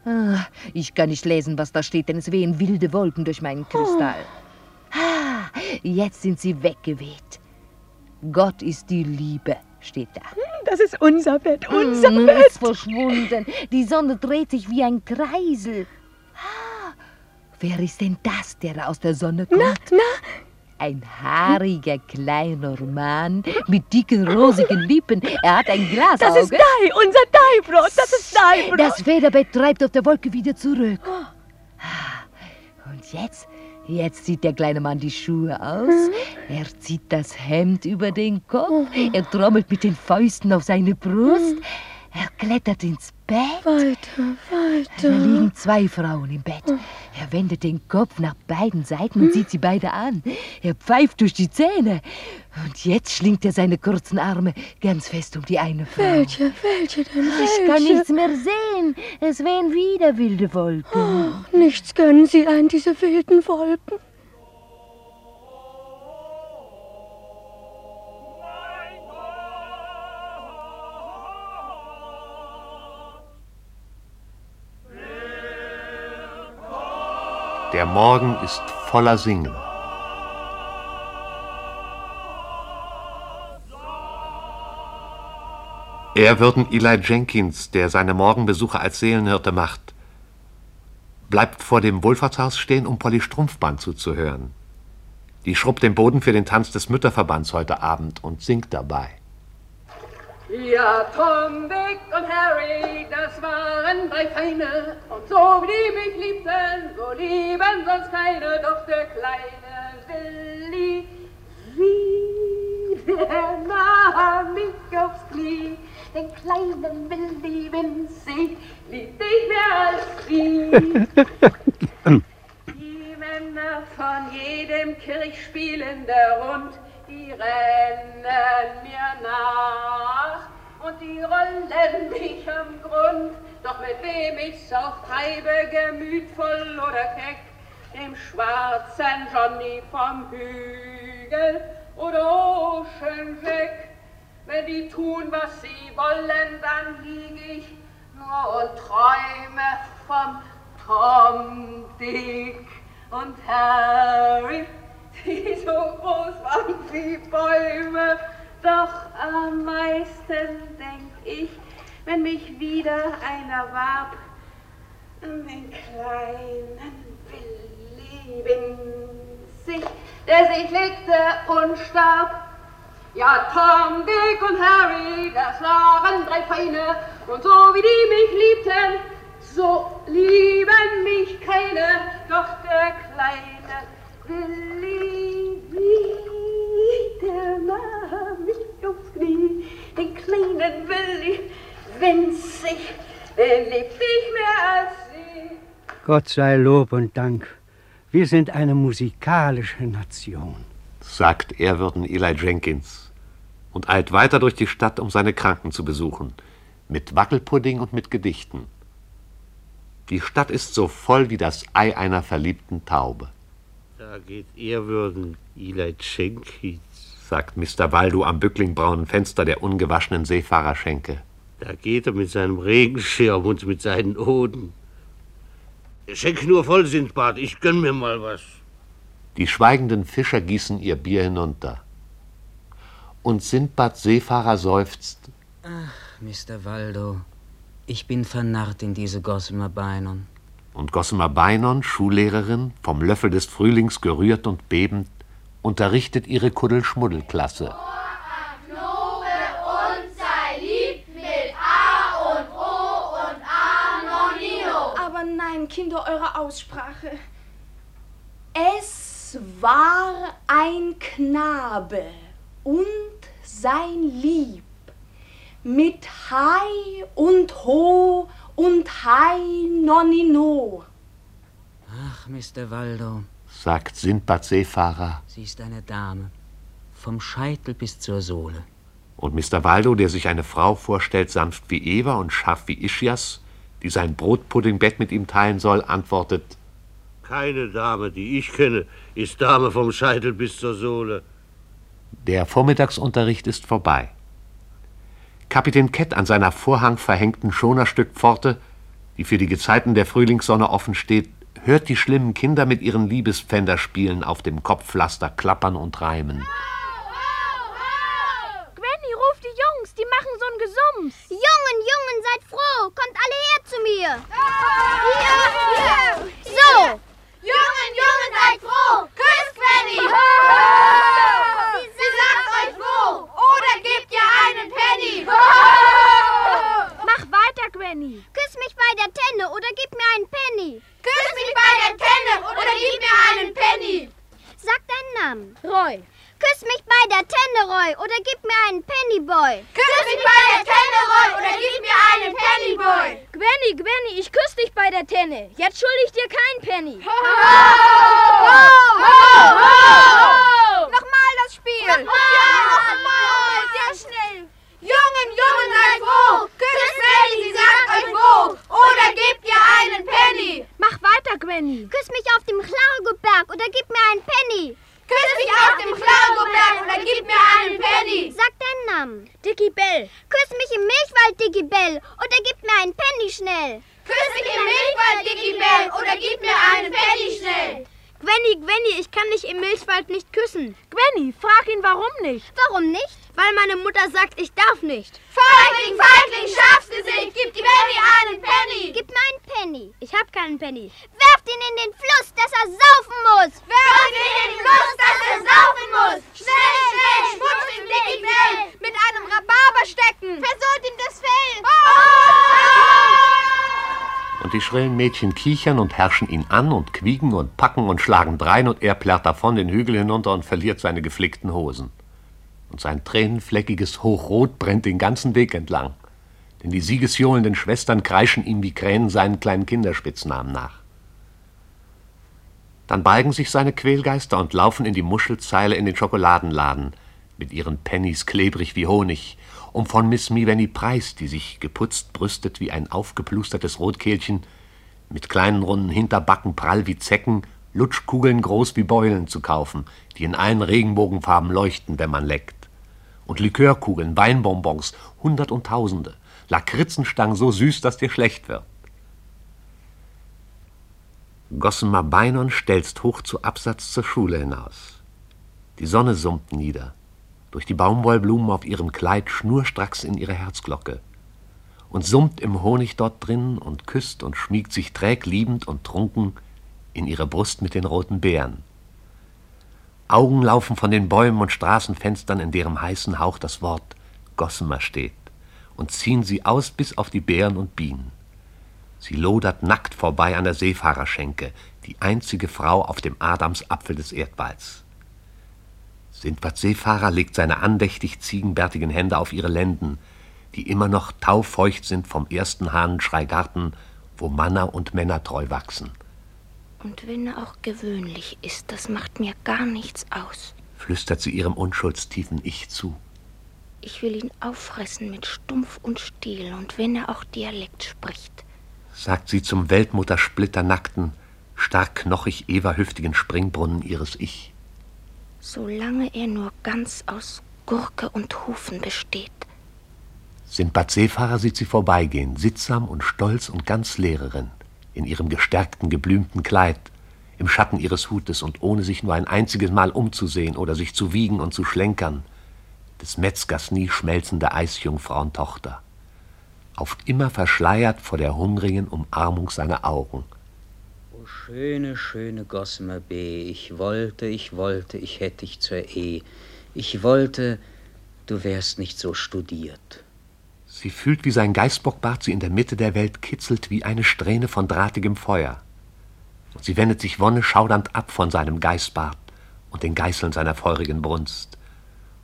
Ah, ich kann nicht lesen, was da steht, denn es wehen wilde Wolken durch meinen Kristall. Ah, jetzt sind sie weggeweht. Gott ist die Liebe, steht da. Das ist unser Bett, unser Hm, Bett. ist verschwunden. Die Sonne dreht sich wie ein Kreisel. Ah, wer ist denn das, der aus der Sonne kommt? Na, na, Ein haariger kleiner Mann mit dicken rosigen Lippen. Er hat ein Glasauge. das ist Dai, unser Dai-Brot, das ist Dai-Brot. Das Federbett treibt auf der Wolke wieder zurück. Ah, Und jetzt, jetzt zieht der kleine Mann die Schuhe aus. Er zieht das Hemd über den Kopf. Er trommelt mit den Fäusten auf seine Brust. Er klettert ins Bett. Weiter, weiter. Da liegen zwei Frauen im Bett. Er wendet den Kopf nach beiden Seiten und sieht sie beide an. Er pfeift durch die Zähne. Und jetzt schlingt er seine kurzen Arme ganz fest um die eine Frau. Welche, welche denn? Ich kann welche? nichts mehr sehen. Es wehen wieder wilde Wolken. Oh, nichts gönnen sie ein, diese wilden Wolken. Der Morgen ist voller Singen. Er würden Eli Jenkins, der seine Morgenbesuche als Seelenhirte macht, bleibt vor dem Wohlfahrtshaus stehen, um Polly Strumpfband zuzuhören. Die schrubbt den Boden für den Tanz des Mütterverbands heute Abend und singt dabei. Ja, Tom, Dick und Harry, das waren drei Feine. Und so wie die mich liebten, so lieben sonst keine. Doch der kleine Willi, wie der nahm mich aufs Knie. Den kleinen Willi winzig liebt ich mehr als sie. Die Männer von jedem Kirchspielen der Rund, die rennen mir nach und die rollen mich am Grund. Doch mit wem ich's auch treibe, gemütvoll oder keck, dem schwarzen Johnny vom Hügel oder Ocean Jack. Wenn die tun, was sie wollen, dann lieg ich nur und träume vom Tom, Dick und Harry, die so groß waren wie Bäume. Doch am meisten denk ich, wenn mich wieder einer warb, an den kleinen Willi winzig, der sich legte und starb. Ja, Tom, Dick und Harry, das waren drei Feine, und so wie die mich liebten, so lieben mich keine, doch der kleine Willi, wie der nahm mich aufs Knie, den kleinen Willi, winzig, den liebt ich mehr als sie. Gott sei Lob und Dank. Wir sind eine musikalische Nation. sagt ehrwürden Eli Jenkins und eilt weiter durch die Stadt, um seine Kranken zu besuchen, mit Wackelpudding und mit Gedichten. Die Stadt ist so voll wie das Ei einer verliebten Taube, Da geht Ehrwürden Eli Jenkins. sagt Mr. Waldo am bücklingbraunen Fenster der ungewaschenen Seefahrerschenke. Da geht er mit seinem Regenschirm und mit seinen Oden. Schenk nur voll, Sindbad, ich gönn mir mal was. Die schweigenden Fischer gießen ihr Bier hinunter. Und Sindbad Seefahrer seufzt, Ach, Mr. Waldo, Ich bin vernarrt in diese Gossamer Beinon. Und Gossamer Beinon, Schullehrerin, vom Löffel des Frühlings gerührt und bebend, unterrichtet ihre Kuddelschmuddelklasse. Aber nein, Kinder, eure Aussprache. Es war ein Knabe und sein Lieb mit Hai und Ho und Hai Nonino. Ach, Mr. Waldo, sagt Sindbad Seefahrer. sie ist eine Dame. Vom Scheitel bis zur Sohle. Und Mr. Waldo, der sich eine Frau vorstellt, sanft wie Eva und scharf wie Ischias, die sein Brotpuddingbett mit ihm teilen soll, antwortet: Keine Dame, die ich kenne, ist Dame vom Scheitel bis zur Sohle. Der Vormittagsunterricht ist vorbei. Kapitän Kett an seiner vorhangverhängten Schonerstückpforte, die für die Gezeiten der Frühlingssonne offen steht, hört die schlimmen Kinder mit ihren Liebespfänderspielen auf dem Kopfpflaster klappern und reimen. Gwenny, ruf die Jungs, die machen so ein Gesumms. Jungen, Jungen, seid froh. Kommt alle her zu mir. Hier, hier. So. Jungen, Jungen, seid froh. Küsst Gwenny. Sie sagt euch wo. Oder gebt ihr einen Penny. Mach weiter, Gwenny. Küss mich bei der Tenne oder gib mir einen Penny. Küss mich bei der Tenne oder gib mir einen Penny. Sag deinen Namen. Roy. Küss mich bei der Tenne, Roy, oder gib mir einen Pennyboy. Küss mich bei der Tenne, Roy, oder gib mir einen Pennyboy. Gwenny, Gwenny, ich küss dich bei der Tenne. Jetzt schulde ich dir keinen Penny. Nochmal das Spiel. Nochmal. Jungen, Jungen, seid froh. Küsst Penny, sie sagt euch wo. Oder gebt ihr einen Penny. Mach weiter, Gwenny. Küss mich auf dem Klargoberg oder gib mir einen Penny. Küss mich auf dem Klargoberg oder gib mir einen Penny. Sag deinen Namen. Dicky Bell. Küss mich im Milchwald, Dicky Bell, oder gib mir einen Penny schnell. Küss mich im Milchwald, Dicky Bell, oder gib mir einen Penny schnell. Gwenny, Gwenny, ich kann dich im Milchwald nicht küssen. Gwenny, frag ihn, warum nicht. Warum nicht? Weil meine Mutter sagt, ich darf nicht. Feigling, Feigling, Schafsgesicht, gib die Penny einen Penny. Gib mir einen Penny. Ich hab keinen Penny. Werft ihn in den Fluss, dass er saufen muss. Werft ihn in den Fluss, dass er saufen muss. Schnell, schnell, schmutzig, Dicky Bell. Mit einem Rhabarber stecken. Versohlt ihm das Fell. Und die schrillen Mädchen kichern und herrschen ihn an und quieken und packen und schlagen drein und er plärrt davon den Hügel hinunter und verliert seine geflickten Hosen. Und sein tränenfleckiges Hochrot brennt den ganzen Weg entlang. Denn die siegesjohlenden Schwestern kreischen ihm wie Krähen seinen kleinen Kinderspitznamen nach. Dann balgen sich seine Quälgeister und laufen in die Muschelzeile in den Schokoladenladen, mit ihren Pennies klebrig wie Honig, um von Miss Mivenny Price, die sich geputzt brüstet wie ein aufgeplustertes Rotkehlchen, mit kleinen runden Hinterbacken prall wie Zecken, Lutschkugeln groß wie Beulen zu kaufen, die in allen Regenbogenfarben leuchten, wenn man leckt. Und Likörkugeln, Weinbonbons, hundert und tausende, Lakritzenstangen so süß, dass dir schlecht wird. Gossamer Beinon stelzt hoch zu Absatz zur Schule hinaus. Die Sonne summt nieder, durch die Baumwollblumen auf ihrem Kleid schnurstracks in ihre Herzglocke und summt im Honig dort drin und küsst und schmiegt sich träg liebend und trunken in ihre Brust mit den roten Beeren. Augen laufen von den Bäumen und Straßenfenstern, in deren heißen Hauch das Wort Gossamer steht, und ziehen sie aus bis auf die Beeren und Bienen. Sie lodert nackt vorbei an der Seefahrerschenke, die einzige Frau auf dem Adamsapfel des Erdballs. Sindbad Seefahrer legt seine andächtig ziegenbärtigen Hände auf ihre Lenden, die immer noch taufeucht sind vom ersten Hahnenschreigarten, wo Manner und Männer treu wachsen. Und wenn er auch gewöhnlich ist, das macht mir gar nichts aus. flüstert sie ihrem unschuldstiefen Ich zu. Ich will ihn auffressen mit Stumpf und Stiel und wenn er auch Dialekt spricht. sagt sie zum Weltmutter-splitternackten, stark knochig eberhüftigen Springbrunnen ihres Ich. Solange er nur ganz aus Gurke und Hufen besteht. Sindbad Seefahrer sieht sie vorbeigehen, sittsam und stolz und ganz Lehrerin, in ihrem gestärkten, geblümten Kleid, im Schatten ihres Hutes und ohne sich nur ein einziges Mal umzusehen oder sich zu wiegen und zu schlenkern, des Metzgers nie schmelzende Eisjungfrauentochter. auf immer verschleiert vor der hungrigen Umarmung seiner Augen. O schöne, schöne Gossamer B, ich wollte, ich wollte, ich hätte dich zur Ehe. Ich wollte, du wärst nicht so studiert. Sie fühlt, wie sein Geißbockbart sie in der Mitte der Welt kitzelt wie eine Strähne von drahtigem Feuer. Und sie wendet sich wonneschaudernd ab von seinem Geißbart und den Geißeln seiner feurigen Brunst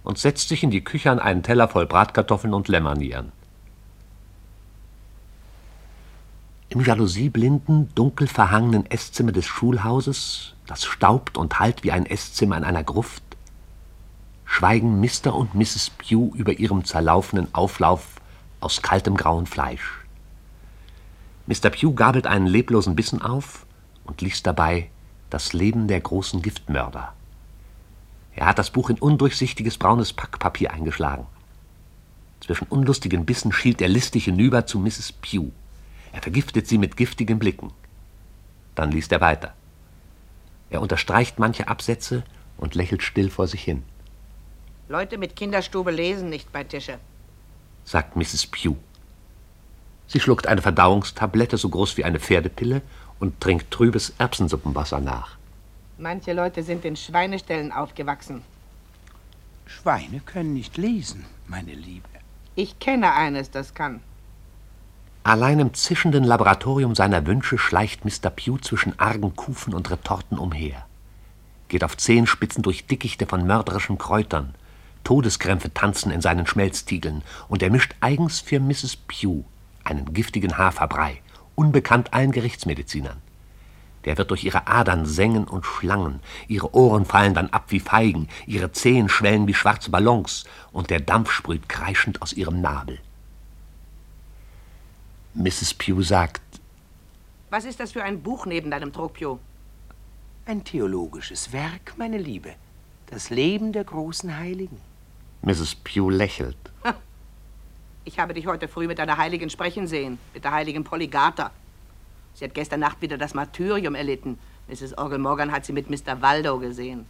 und setzt sich in die Küche an einen Teller voll Bratkartoffeln und Lämmernieren. Im jalousieblinden, dunkel verhangenen Esszimmer des Schulhauses, das staubt und hallt wie ein Esszimmer in einer Gruft, schweigen Mr. und Mrs. Pugh über ihrem zerlaufenen Auflauf aus kaltem grauen Fleisch. Mr. Pugh gabelt einen leblosen Bissen auf und liest dabei Das Leben der großen Giftmörder. Er hat das Buch in undurchsichtiges braunes Packpapier eingeschlagen. Zwischen unlustigen Bissen schielt er listig hinüber zu Mrs. Pugh. Er vergiftet sie mit giftigen Blicken. Dann liest er weiter. Er unterstreicht manche Absätze und lächelt still vor sich hin, Leute mit Kinderstube lesen nicht bei Tische. Sagt Mrs. Pugh. Sie schluckt eine Verdauungstablette so groß wie eine Pferdepille und trinkt trübes Erbsensuppenwasser nach. Manche Leute sind in Schweineställen aufgewachsen. Schweine können nicht lesen, meine Liebe. Ich kenne eines, das kann. Allein im zischenden Laboratorium seiner Wünsche schleicht Mr. Pugh zwischen argen Kufen und Retorten umher, geht auf Zehenspitzen durch Dickichte von mörderischen Kräutern, Todeskrämpfe tanzen in seinen Schmelztiegeln, und er mischt eigens für Mrs. Pugh einen giftigen Haferbrei, unbekannt allen Gerichtsmedizinern. Der wird durch ihre Adern sengen und schlangen, ihre Ohren fallen dann ab wie Feigen, ihre Zehen schwellen wie schwarze Ballons, und der Dampf sprüht kreischend aus ihrem Nabel. Mrs. Pugh sagt, Was ist das für ein Buch neben deinem Tropio? Ein theologisches Werk, meine Liebe. Das Leben der großen Heiligen. Mrs. Pugh lächelt. Ich habe dich heute früh mit einer Heiligen sprechen sehen, mit der heiligen Polygata. Sie hat gestern Nacht wieder das Martyrium erlitten. Mrs. Orgel Morgan hat sie mit Mr. Waldo gesehen.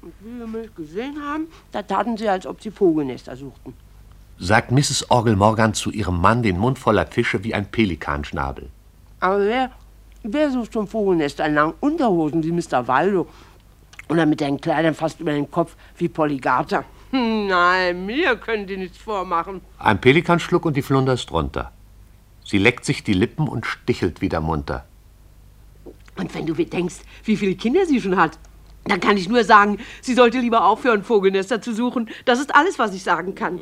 Und wie wir mich gesehen haben, da taten sie, als ob sie Vogelnester suchten. sagt Mrs. Orgel Morgan zu ihrem Mann den Mund voller Fische wie ein Pelikanschnabel. Aber wer, wer sucht zum Vogelnest an langen Unterhosen wie Mr. Waldo? Oder mit den Kleidern fast über den Kopf wie Polygata? Nein, mir können die nichts vormachen. Ein Pelikanschluck und die Flunder ist runter. Sie leckt sich die Lippen und stichelt wieder munter. Und wenn du bedenkst, wie viele Kinder sie schon hat, dann kann ich nur sagen, sie sollte lieber aufhören, Vogelnester zu suchen. Das ist alles, was ich sagen kann.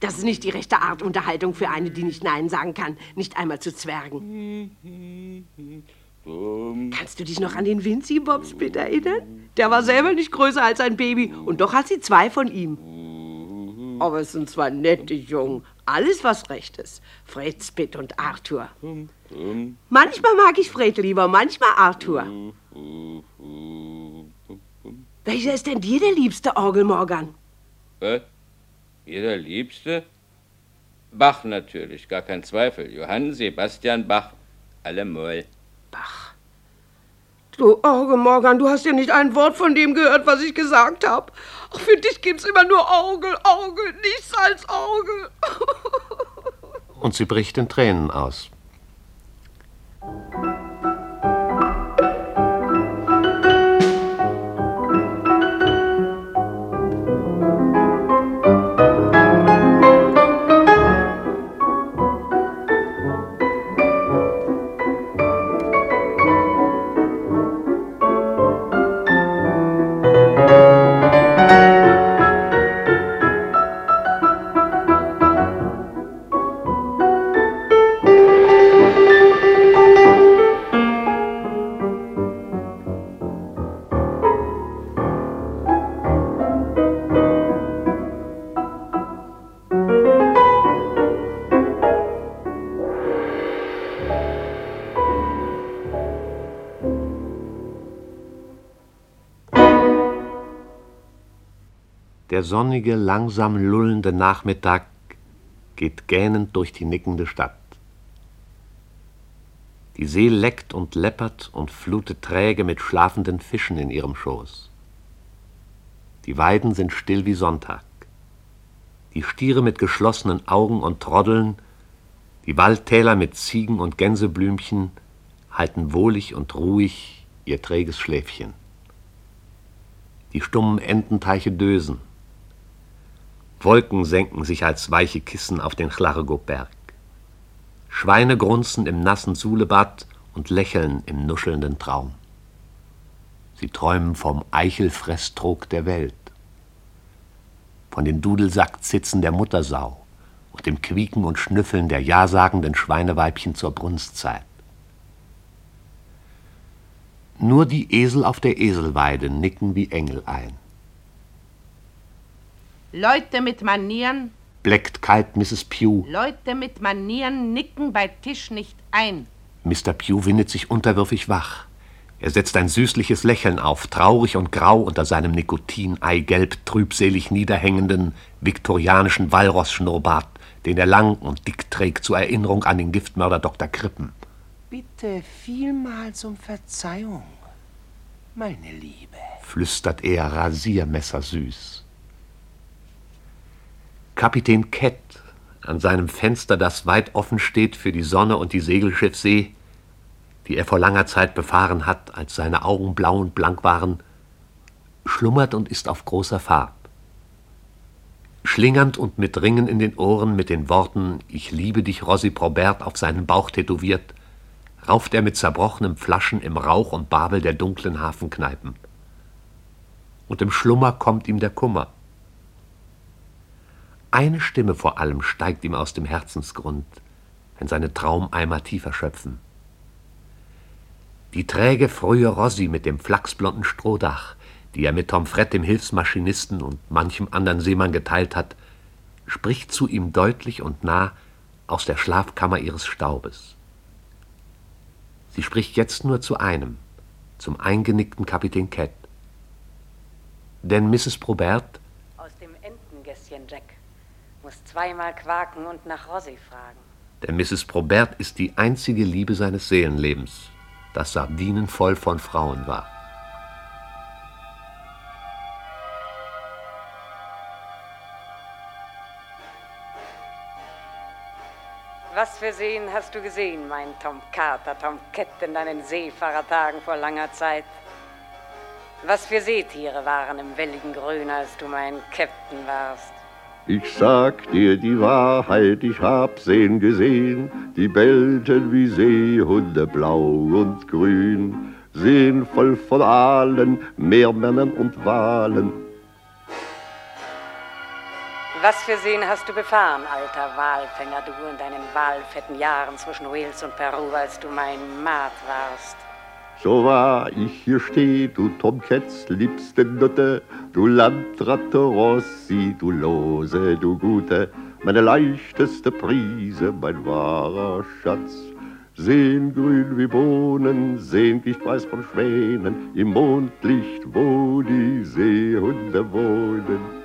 Das ist nicht die rechte Art Unterhaltung für eine, die nicht Nein sagen kann, nicht einmal zu Zwergen. Kannst du dich noch an den Vinci Bobspit erinnern? Der war selber nicht größer als ein Baby und doch hat sie zwei von ihm. Aber es sind zwei nette Jungen. Alles, was recht ist. Fred Spit und Arthur. Manchmal mag ich Fred lieber, manchmal Arthur. Welcher ist denn dir der liebste, Orgel Morgan? Was? Ihr der Liebste? Bach natürlich, gar kein Zweifel. Johann Sebastian Bach. Allemal. Du, Orgel Morgan, du hast ja nicht ein Wort von dem gehört, was ich gesagt habe. Für dich gibt's immer nur Orgel, Orgel, nichts als Orgel. Und sie bricht in Tränen aus. Der sonnige, langsam lullende Nachmittag geht gähnend durch die nickende Stadt. Die See leckt und läppert und flutet träge mit schlafenden Fischen in ihrem Schoß. Die Weiden sind still wie Sonntag. die Stiere mit geschlossenen Augen und Troddeln, die Waldtäler mit Ziegen und Gänseblümchen halten wohlig und ruhig ihr träges Schläfchen. Die stummen Ententeiche dösen. Wolken senken sich als weiche Kissen auf den Chlarego-Berg. Schweine grunzen im nassen Sulebad und lächeln im nuschelnden Traum. Sie träumen vom Eichelfresstrog der Welt, von den Dudelsackzitzen der Muttersau und dem Quieken und Schnüffeln der jasagenden Schweineweibchen zur Brunstzeit. Nur die Esel auf der Eselweide nicken wie Engel ein. Leute mit Manieren, Bleckt kalt Mrs. Pugh. Leute mit Manieren nicken bei Tisch nicht ein. Mr. Pugh windet sich unterwürfig wach. Er setzt ein süßliches Lächeln auf, traurig und grau unter seinem Nikotin-Eigelb trübselig niederhängenden viktorianischen Walrossschnurrbart, den er lang und dick trägt zur Erinnerung an den Giftmörder Dr. Krippen. Bitte vielmals um Verzeihung, meine Liebe. flüstert er rasiermessersüß. Kapitän Kett, an seinem Fenster, das weit offen steht für die Sonne und die Segelschiffsee, die er vor langer Zeit befahren hat, als seine Augen blau und blank waren, schlummert und ist auf großer Fahrt. Schlingernd und mit Ringen in den Ohren mit den Worten Ich liebe dich, Rossi Probert, auf seinen Bauch tätowiert, rauft er mit zerbrochenen Flaschen im Rauch und Babel der dunklen Hafenkneipen. Und im Schlummer kommt ihm der Kummer. Eine Stimme vor allem steigt ihm aus dem Herzensgrund, wenn seine Traumeimer tiefer schöpfen. Die träge, frühe Rossi mit dem flachsblonden Strohdach, die er mit Tom Fred, dem Hilfsmaschinisten und manchem anderen Seemann geteilt hat, spricht zu ihm deutlich und nah aus der Schlafkammer ihres Staubes. Sie spricht jetzt nur zu einem, zum eingenickten Kapitän Kett. Denn Mrs. Probert, Aus dem Entengässchen, Jack. Muss zweimal quaken und nach Rossi fragen. denn Mrs. Probert ist die einzige Liebe seines Seelenlebens, das sardinenvoll von Frauen war. Was für Seen hast du gesehen, mein Tom Carter, Tom Kett in deinen Seefahrertagen vor langer Zeit? Was für Seetiere waren im welligen Grün, als du mein Captain warst? Ich sag dir die Wahrheit, ich hab Seen gesehen, die bellten wie Seehunde blau und grün, Seen voll von Aalen, Meermännern und Walen. Was für Seen hast du befahren, alter Walfänger, du in deinen walfetten Jahren zwischen Wales und Peru, als du mein Maat warst? So wahr ich hier steh, du Tomcats liebste Nutte, du Landratte Rossi, du Lose, du Gute, meine leichteste Prise, mein wahrer Schatz. Sehen grün wie Bohnen, sehen weiß von Schwänen, im Mondlicht, wo die Seehunde wohnen.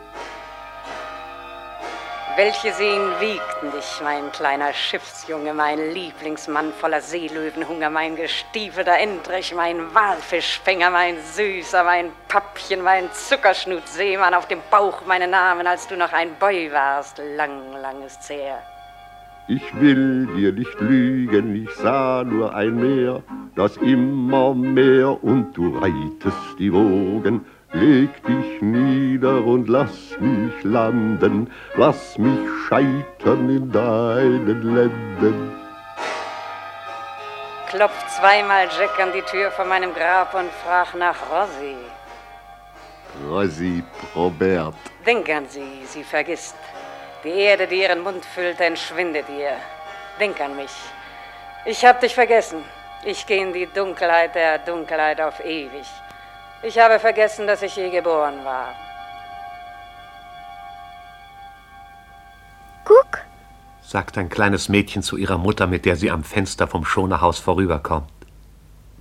Welche Seen wiegten dich, mein kleiner Schiffsjunge, mein Lieblingsmann voller Seelöwenhunger, mein gestiefelter Endrich, mein Walfischfänger, mein Süßer, mein Pappchen, mein Zuckerschnutseemann auf dem Bauch meine Namen, als du noch ein Boy warst, lang, lang ist's her. Ich will dir nicht lügen, ich sah nur ein Meer, das immer mehr und du reitest die Wogen. Leg dich nieder und lass mich landen, lass mich scheitern in deinen Lenden. Klopft zweimal Jack an die Tür von meinem Grab und frag nach Rossi. Rossi Probert. Denk an sie, sie vergisst. Die Erde, die ihren Mund füllt, entschwindet ihr. Denk an mich. Ich hab dich vergessen. Ich geh in die Dunkelheit der Dunkelheit auf ewig. Ich habe vergessen, dass ich je geboren war. Guck, sagt ein kleines Mädchen zu ihrer Mutter, mit der sie am Fenster vom Schonerhaus vorüberkommt.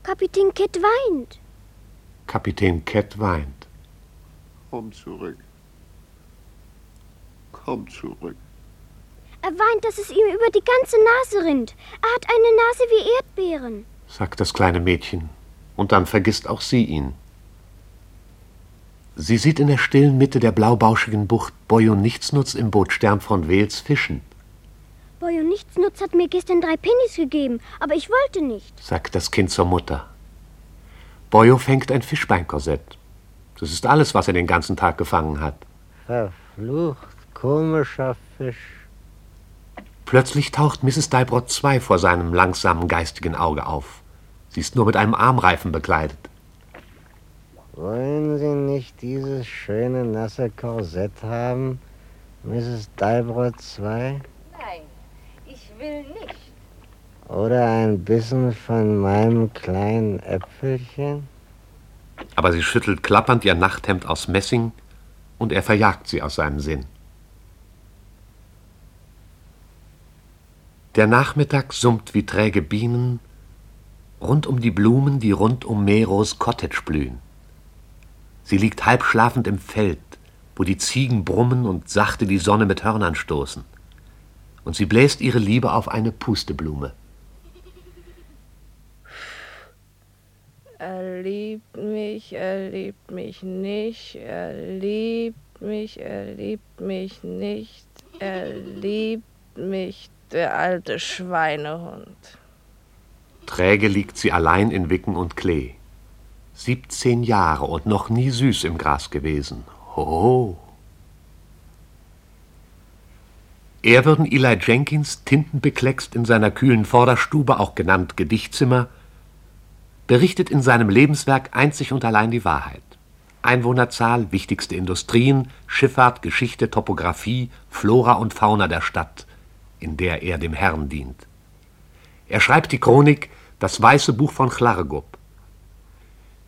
Kapitän Kett weint. Kapitän Kett weint. Komm zurück. Komm zurück. Er weint, dass es ihm über die ganze Nase rinnt. Er hat eine Nase wie Erdbeeren. sagt das kleine Mädchen. Und dann vergisst auch sie ihn. Sie sieht in der stillen Mitte der blaubauschigen Bucht Boyo Nichtsnutz im Boot Stern von Wels fischen, Boy und Nichtsnutz hat mir gestern drei Pennies gegeben, aber ich wollte nicht. sagt das Kind zur Mutter. Boyo fängt ein Fischbeinkorsett. Das ist alles, was er den ganzen Tag gefangen hat. Verflucht, komischer Fisch. Plötzlich taucht Mrs. Deibrot II vor seinem langsamen geistigen Auge auf. Sie ist nur mit einem Armreifen bekleidet. Wollen Sie nicht dieses schöne nasse Korsett haben, Mrs. Dalbrot II? Nein, ich will nicht. Oder ein bisschen von meinem kleinen Äpfelchen? Aber sie schüttelt klappernd ihr Nachthemd aus Messing und er verjagt sie aus seinem Sinn. Der Nachmittag summt wie träge Bienen rund um die Blumen, die rund um Meros Cottage blühen. Sie liegt halb schlafend im Feld, wo die Ziegen brummen und sachte die Sonne mit Hörnern stoßen. Und sie bläst ihre Liebe auf eine Pusteblume. Er liebt mich, er liebt mich nicht, er liebt mich, er liebt mich nicht, er liebt mich, der alte Schweinehund. Träge liegt sie allein in Wicken und Klee. Siebzehn Jahre und noch nie süß im Gras gewesen. Ho! Er würden Eli Jenkins, tintenbekleckst in seiner kühlen Vorderstube, auch genannt Gedichtzimmer, berichtet in seinem Lebenswerk einzig und allein die Wahrheit. Einwohnerzahl, wichtigste Industrien, Schifffahrt, Geschichte, Topographie, Flora und Fauna der Stadt, in der er dem Herrn dient. Er schreibt die Chronik Das Weiße Buch von Chlargub.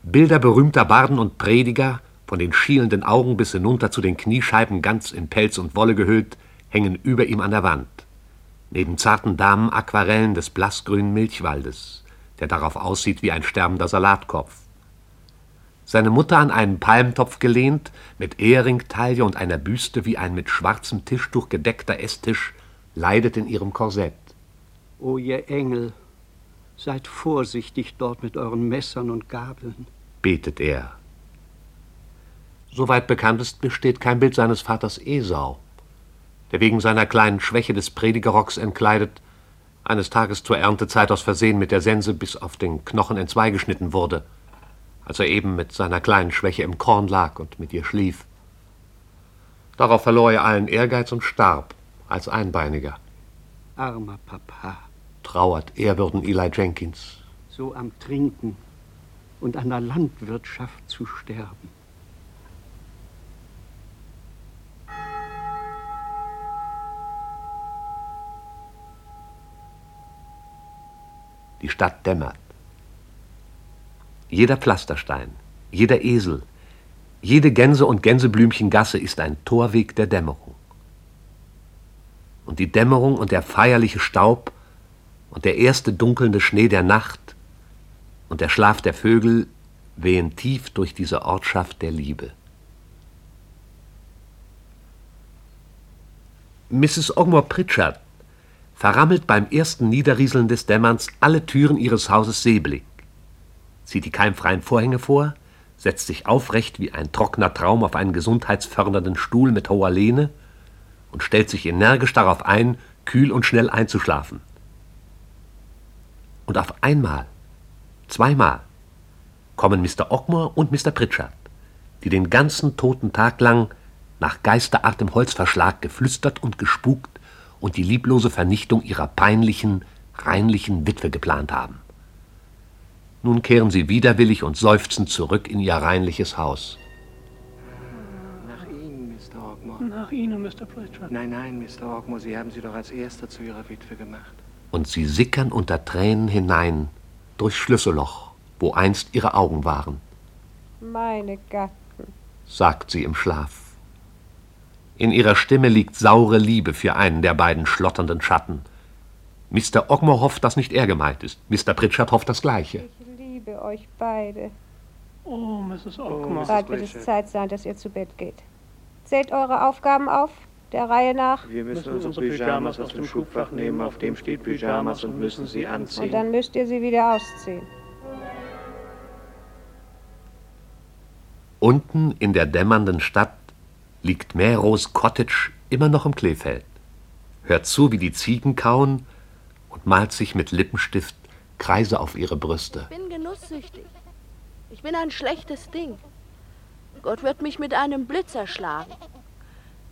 Bilder berühmter Barden und Prediger, von den schielenden Augen bis hinunter zu den Kniescheiben ganz in Pelz und Wolle gehüllt, hängen über ihm an der Wand. Neben zarten Damen Aquarellen des blassgrünen Milchwaldes, der darauf aussieht wie ein sterbender Salatkopf. Seine Mutter an einen Palmtopf gelehnt, mit Ehringtaille und einer Büste wie ein mit schwarzem Tischtuch gedeckter Esstisch, leidet in ihrem Korsett. O ihr Engel, seid vorsichtig dort mit euren Messern und Gabeln. Betet er. Soweit bekannt ist, besteht kein Bild seines Vaters Esau, der wegen seiner kleinen Schwäche des Predigerrocks entkleidet, eines Tages zur Erntezeit aus Versehen mit der Sense bis auf den Knochen entzweigeschnitten wurde, als er eben mit seiner kleinen Schwäche im Korn lag und mit ihr schlief. Darauf verlor er allen Ehrgeiz und starb als Einbeiniger. Armer Papa, Trauert ehrwürden Eli Jenkins. so am Trinken und der Landwirtschaft zu sterben. Die Stadt dämmert. Jeder Pflasterstein, jeder Esel, jede Gänse- und Gänseblümchengasse ist ein Torweg der Dämmerung. Und die Dämmerung und der feierliche Staub und der erste dunkelnde Schnee der Nacht und der Schlaf der Vögel wehen tief durch diese Ortschaft der Liebe. Mrs. Ogmore Pritchard verrammelt beim ersten Niederrieseln des Dämmerns alle Türen ihres Hauses Seeblick, zieht die keimfreien Vorhänge vor, setzt sich aufrecht wie ein trockener Traum auf einen gesundheitsfördernden Stuhl mit hoher Lehne und stellt sich energisch darauf ein, kühl und schnell einzuschlafen. Und auf einmal, zweimal, kommen Mr. Ogmore und Mr. Pritchard, die den ganzen toten Tag lang nach Geisterart im Holzverschlag geflüstert und gespukt und die lieblose Vernichtung ihrer peinlichen, reinlichen Witwe geplant haben. Nun kehren sie widerwillig und seufzend zurück in ihr reinliches Haus. Nach Ihnen, Mr. Ogmore. Nach Ihnen, Mr. Pritchard. Nein, nein, Mr. Ogmore, Sie haben sie doch als Erster zu Ihrer Witwe gemacht. Und sie sickern unter Tränen hinein durchs Schlüsselloch, wo einst ihre Augen waren, Meine Gatten. sagt sie im Schlaf. In ihrer Stimme liegt saure Liebe für einen der beiden schlotternden Schatten. Mr. Ogmore hofft, dass nicht er gemeint ist. Mr. Pritchard hofft das Gleiche. Ich liebe euch beide. Oh, Mrs. Bald wird es Zeit sein, dass ihr zu Bett geht. Zählt eure Aufgaben auf, der Reihe nach. Wir müssen unsere Pyjamas aus dem Schubfach nehmen, auf dem steht Pyjamas und müssen sie anziehen. Und dann müsst ihr sie wieder ausziehen. Unten in der dämmernden Stadt liegt Meros Cottage immer noch im Kleefeld, hört zu, wie die Ziegen kauen und malt sich mit Lippenstift Kreise auf ihre Brüste. Ich bin genusssüchtig. Ich bin ein schlechtes Ding. Gott wird mich mit einem Blitz erschlagen.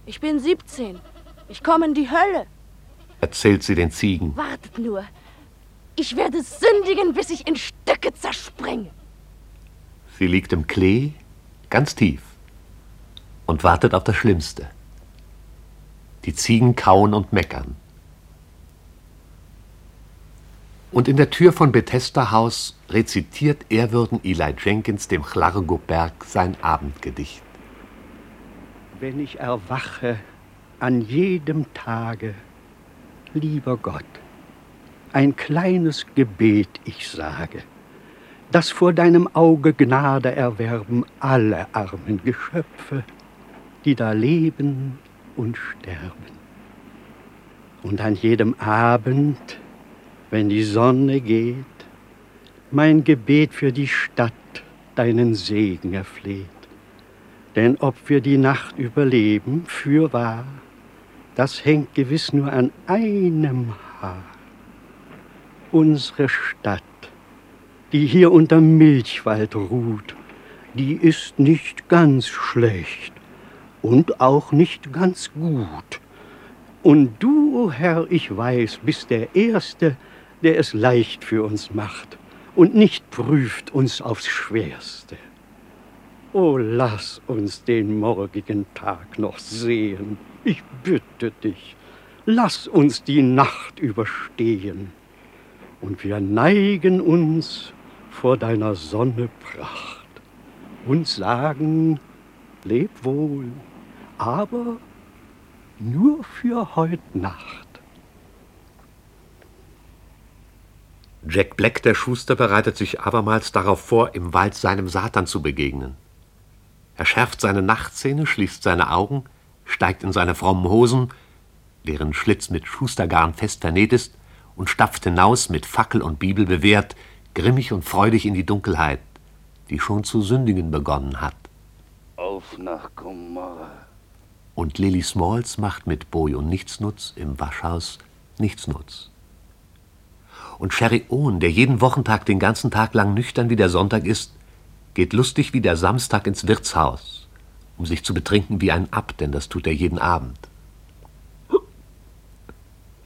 Ich bin 17. Ich komme in die Hölle. Erzählt sie den Ziegen. Wartet nur. Ich werde sündigen, bis ich in Stücke zerspringe. Sie liegt im Klee, ganz tief, und wartet auf das Schlimmste. Die Ziegen kauen und meckern. Und in der Tür von Bethesda Haus rezitiert ehrwürden Eli Jenkins dem Chlargoberg sein Abendgedicht. Wenn ich erwache an jedem Tage, lieber Gott, ein kleines Gebet ich sage, dass vor deinem Auge Gnade erwerben alle armen Geschöpfe, die da leben und sterben. Und an jedem Abend, wenn die Sonne geht, mein Gebet für die Stadt deinen Segen erfleht. Denn ob wir die Nacht überleben, fürwahr, das hängt gewiss nur an einem Haar. Unsere Stadt, die hier unter Milchwald ruht, die ist nicht ganz schlecht und auch nicht ganz gut. Und du, Herr, ich weiß, bist der Erste, der es leicht für uns macht und nicht prüft uns aufs Schwerste. O lass uns den morgigen Tag noch sehen, ich bitte dich, lass uns die Nacht überstehen, und wir neigen uns vor deiner Sonne Pracht und sagen, leb wohl, aber nur für heut Nacht. Jack Black, der Schuster, bereitet sich abermals darauf vor, im Wald seinem Satan zu begegnen. Er schärft seine Nachtszene, schließt seine Augen, steigt in seine frommen Hosen, deren Schlitz mit Schustergarn fest vernäht ist, und stapft hinaus, mit Fackel und Bibel bewehrt, grimmig und freudig in die Dunkelheit, die schon zu sündigen begonnen hat. Auf nach Gomorra. Und Lily Smalls macht mit Boy und Nichtsnutz im Waschhaus Nichtsnutz. Und Sherry Owen, der jeden Wochentag den ganzen Tag lang nüchtern wie der Sonntag ist, geht lustig wie der Samstag ins Wirtshaus, um sich zu betrinken wie ein Abt, denn das tut er jeden Abend.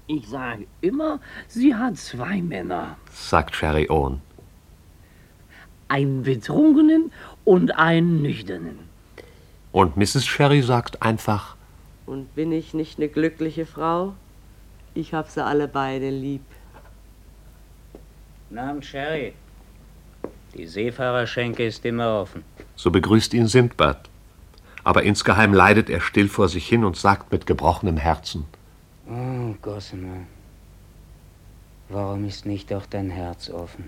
Ich sage immer, sie hat zwei Männer. sagt Sherry Owen. Einen betrunkenen und einen nüchternen. Und Mrs. Sherry sagt einfach, Und bin ich nicht eine glückliche Frau? Ich hab sie alle beide lieb. Abend, Sherry. Die Seefahrerschenke ist immer offen. so begrüßt ihn Sindbad. Aber insgeheim leidet er still vor sich hin und sagt mit gebrochenem Herzen, Oh, Gossamer. Warum ist nicht auch dein Herz offen?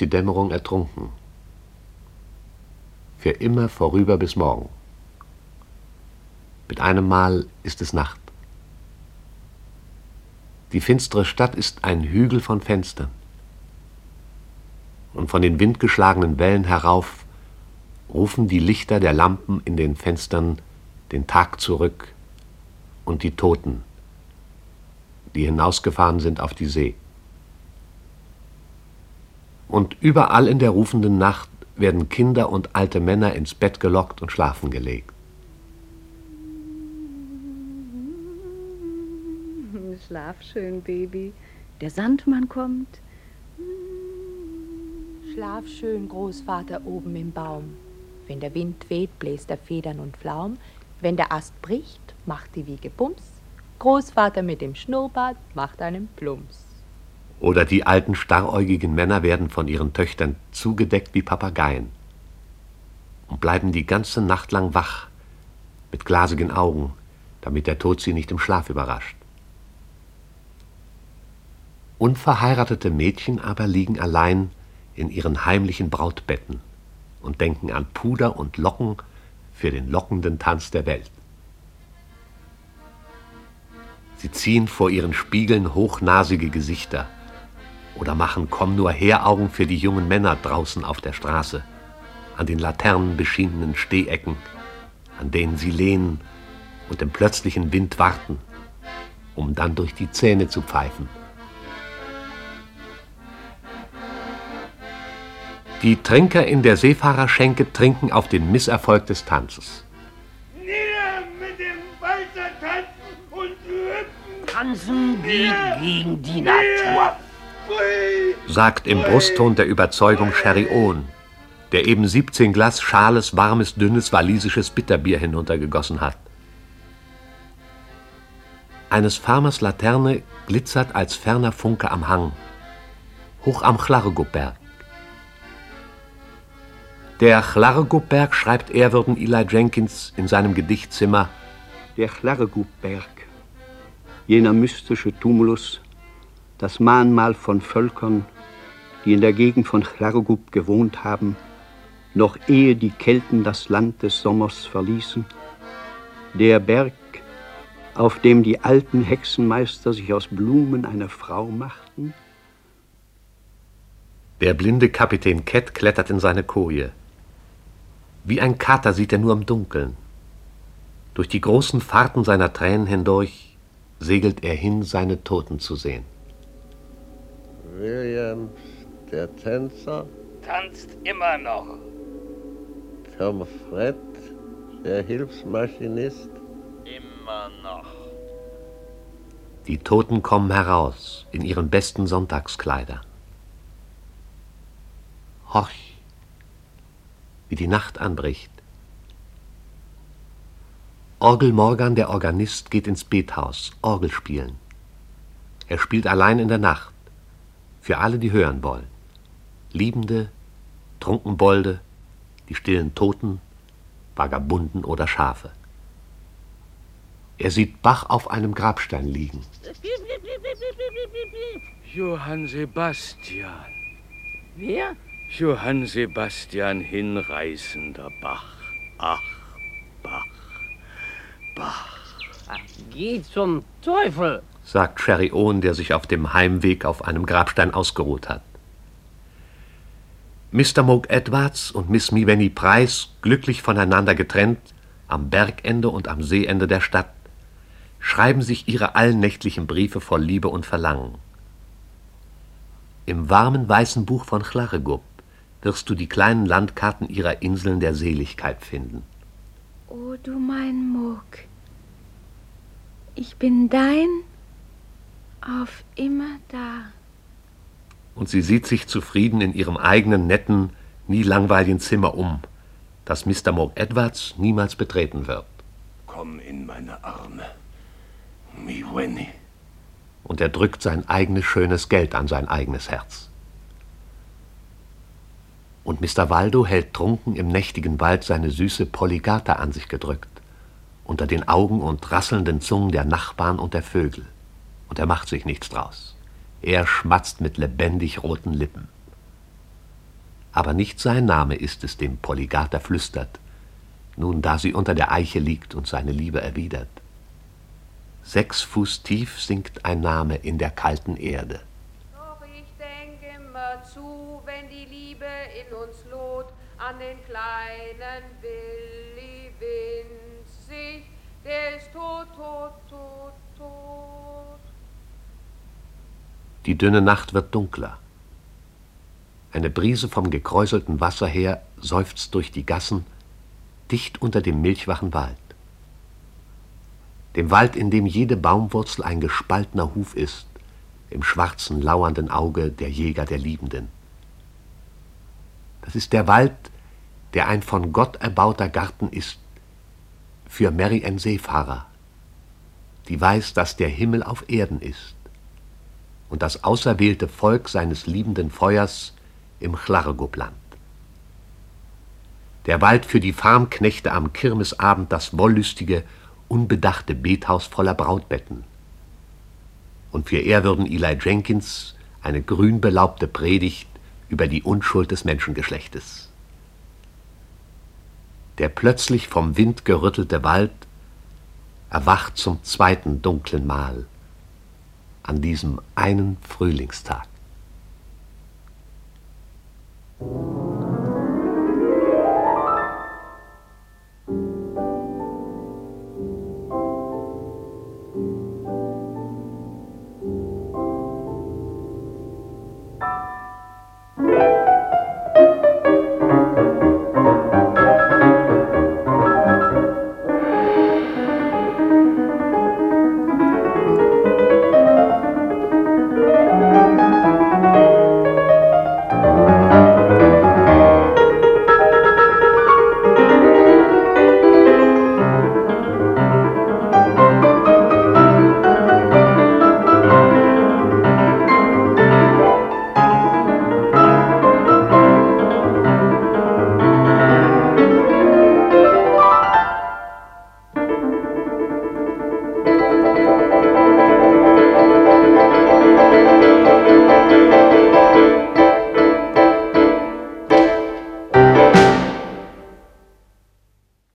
Die Dämmerung ertrunken. Für immer vorüber bis morgen. Mit einem Mal ist es Nacht. Die finstere Stadt ist ein Hügel von Fenstern. Und von den windgeschlagenen Wellen herauf rufen die Lichter der Lampen in den Fenstern den Tag zurück und die Toten, die hinausgefahren sind auf die See. Und überall in der rufenden Nacht werden Kinder und alte Männer ins Bett gelockt und schlafen gelegt. Schlaf schön, Baby. Der Sandmann kommt. Schlaf schön, Großvater, oben im Baum. Wenn der Wind weht, bläst er Federn und Flaum. Wenn der Ast bricht, macht die Wiege Bums. Großvater mit dem Schnurrbart macht einen Plumps. Oder die alten starräugigen Männer werden von ihren Töchtern zugedeckt wie Papageien und bleiben die ganze Nacht lang wach, mit glasigen Augen, damit der Tod sie nicht im Schlaf überrascht. Unverheiratete Mädchen aber liegen allein in ihren heimlichen Brautbetten und denken an Puder und Locken für den lockenden Tanz der Welt. Sie ziehen vor ihren Spiegeln hochnasige Gesichter oder machen Komm nur her Augen für die jungen Männer draußen auf der Straße, an den laternenbeschienenen Stehecken, an denen sie lehnen und im plötzlichen Wind warten, um dann durch die Zähne zu pfeifen. Die Trinker in der Seefahrerschenke trinken auf den Misserfolg des Tanzes. Nieder mit dem Walzer tanzen und hüpfen! Tanzen geht gegen die Natur. Sagt im Brustton der Überzeugung Sherry Owen, der eben 17 Glas schales, warmes, dünnes walisisches Bitterbier hinuntergegossen hat. Eines Farmers Laterne glitzert als ferner Funke am Hang, hoch am Chlargubberg. Der Chlargubberg schreibt ehrwürden Eli Jenkins in seinem Gedichtzimmer Der Chlargubberg, jener mystische Tumulus, das Mahnmal von Völkern, die in der Gegend von Chlargub gewohnt haben, noch ehe die Kelten das Land des Sommers verließen, der Berg, auf dem die alten Hexenmeister sich aus Blumen eine Frau machten, Der blinde Kapitän Kett klettert in seine Koje. Wie ein Kater sieht er nur im Dunkeln. Durch die großen Fahrten seiner Tränen hindurch segelt er hin, seine Toten zu sehen. Williams, der Tänzer, Tanzt immer noch. Tom Fred, der Hilfsmaschinist, Immer noch. Die Toten kommen heraus in ihren besten Sonntagskleider. Horch, wie die Nacht anbricht. Orgel Morgan, der Organist, geht ins Bethaus, Orgel spielen. Er spielt allein in der Nacht, für alle, die hören wollen. Liebende, Trunkenbolde, die stillen Toten, Vagabunden oder Schafe. Er sieht Bach auf einem Grabstein liegen. Johann Sebastian. Wer? Johann Sebastian hinreißender Bach. Ach, Bach, Bach. Geh zum Teufel. Sagt Sherry Owen, der sich auf dem Heimweg auf einem Grabstein ausgeruht hat. Mr. Moke Edwards und Miss Mivenny Price, glücklich voneinander getrennt, am Bergende und am Seeende der Stadt, schreiben sich ihre allnächtlichen Briefe voll Liebe und Verlangen. Im warmen weißen Buch von Chlarregub wirst du die kleinen Landkarten ihrer Inseln der Seligkeit finden. Oh, du mein Muck. Ich bin dein auf immer da. Und sie sieht sich zufrieden in ihrem eigenen netten, nie langweiligen Zimmer um, das Mr. Moke Edwards niemals betreten wird. Komm in meine Arme. Mi Wenny. Und er drückt sein eigenes schönes Geld an sein eigenes Herz. Und Mr. Waldo hält trunken im nächtigen Wald seine süße Polygata an sich gedrückt, unter den Augen und rasselnden Zungen der Nachbarn und der Vögel. Und er macht sich nichts draus. Er schmatzt mit lebendig roten Lippen. Aber nicht sein Name ist es, dem Polygata flüstert, nun da sie unter der Eiche liegt und seine Liebe erwidert. Sechs Fuß tief sinkt ein Name in der kalten Erde. Doch ich denk immer zu, wenn die Liebe in uns lot, an den kleinen Willi winzig, der ist tot, tot, tot, tot. Die dünne Nacht wird dunkler. Eine Brise vom gekräuselten Wasser her seufzt durch die Gassen, dicht unter dem milchwachen Wald. Dem Wald, in dem jede Baumwurzel ein gespaltener Huf ist, im schwarzen, lauernden Auge der Jäger der Liebenden. Das ist der Wald, der ein von Gott erbauter Garten ist, für Mary Ann Seefahrer, die weiß, dass der Himmel auf Erden ist und das auserwählte Volk seines liebenden Feuers im Chlargopland. Der Wald für die Farmknechte am Kirmesabend das wollüstige, unbedachte Bethaus voller Brautbetten. Und für ehrwürden Eli Jenkins eine grünbelaubte Predigt über die Unschuld des Menschengeschlechtes. Der plötzlich vom Wind gerüttelte Wald erwacht zum zweiten dunklen Mal an diesem einen Frühlingstag.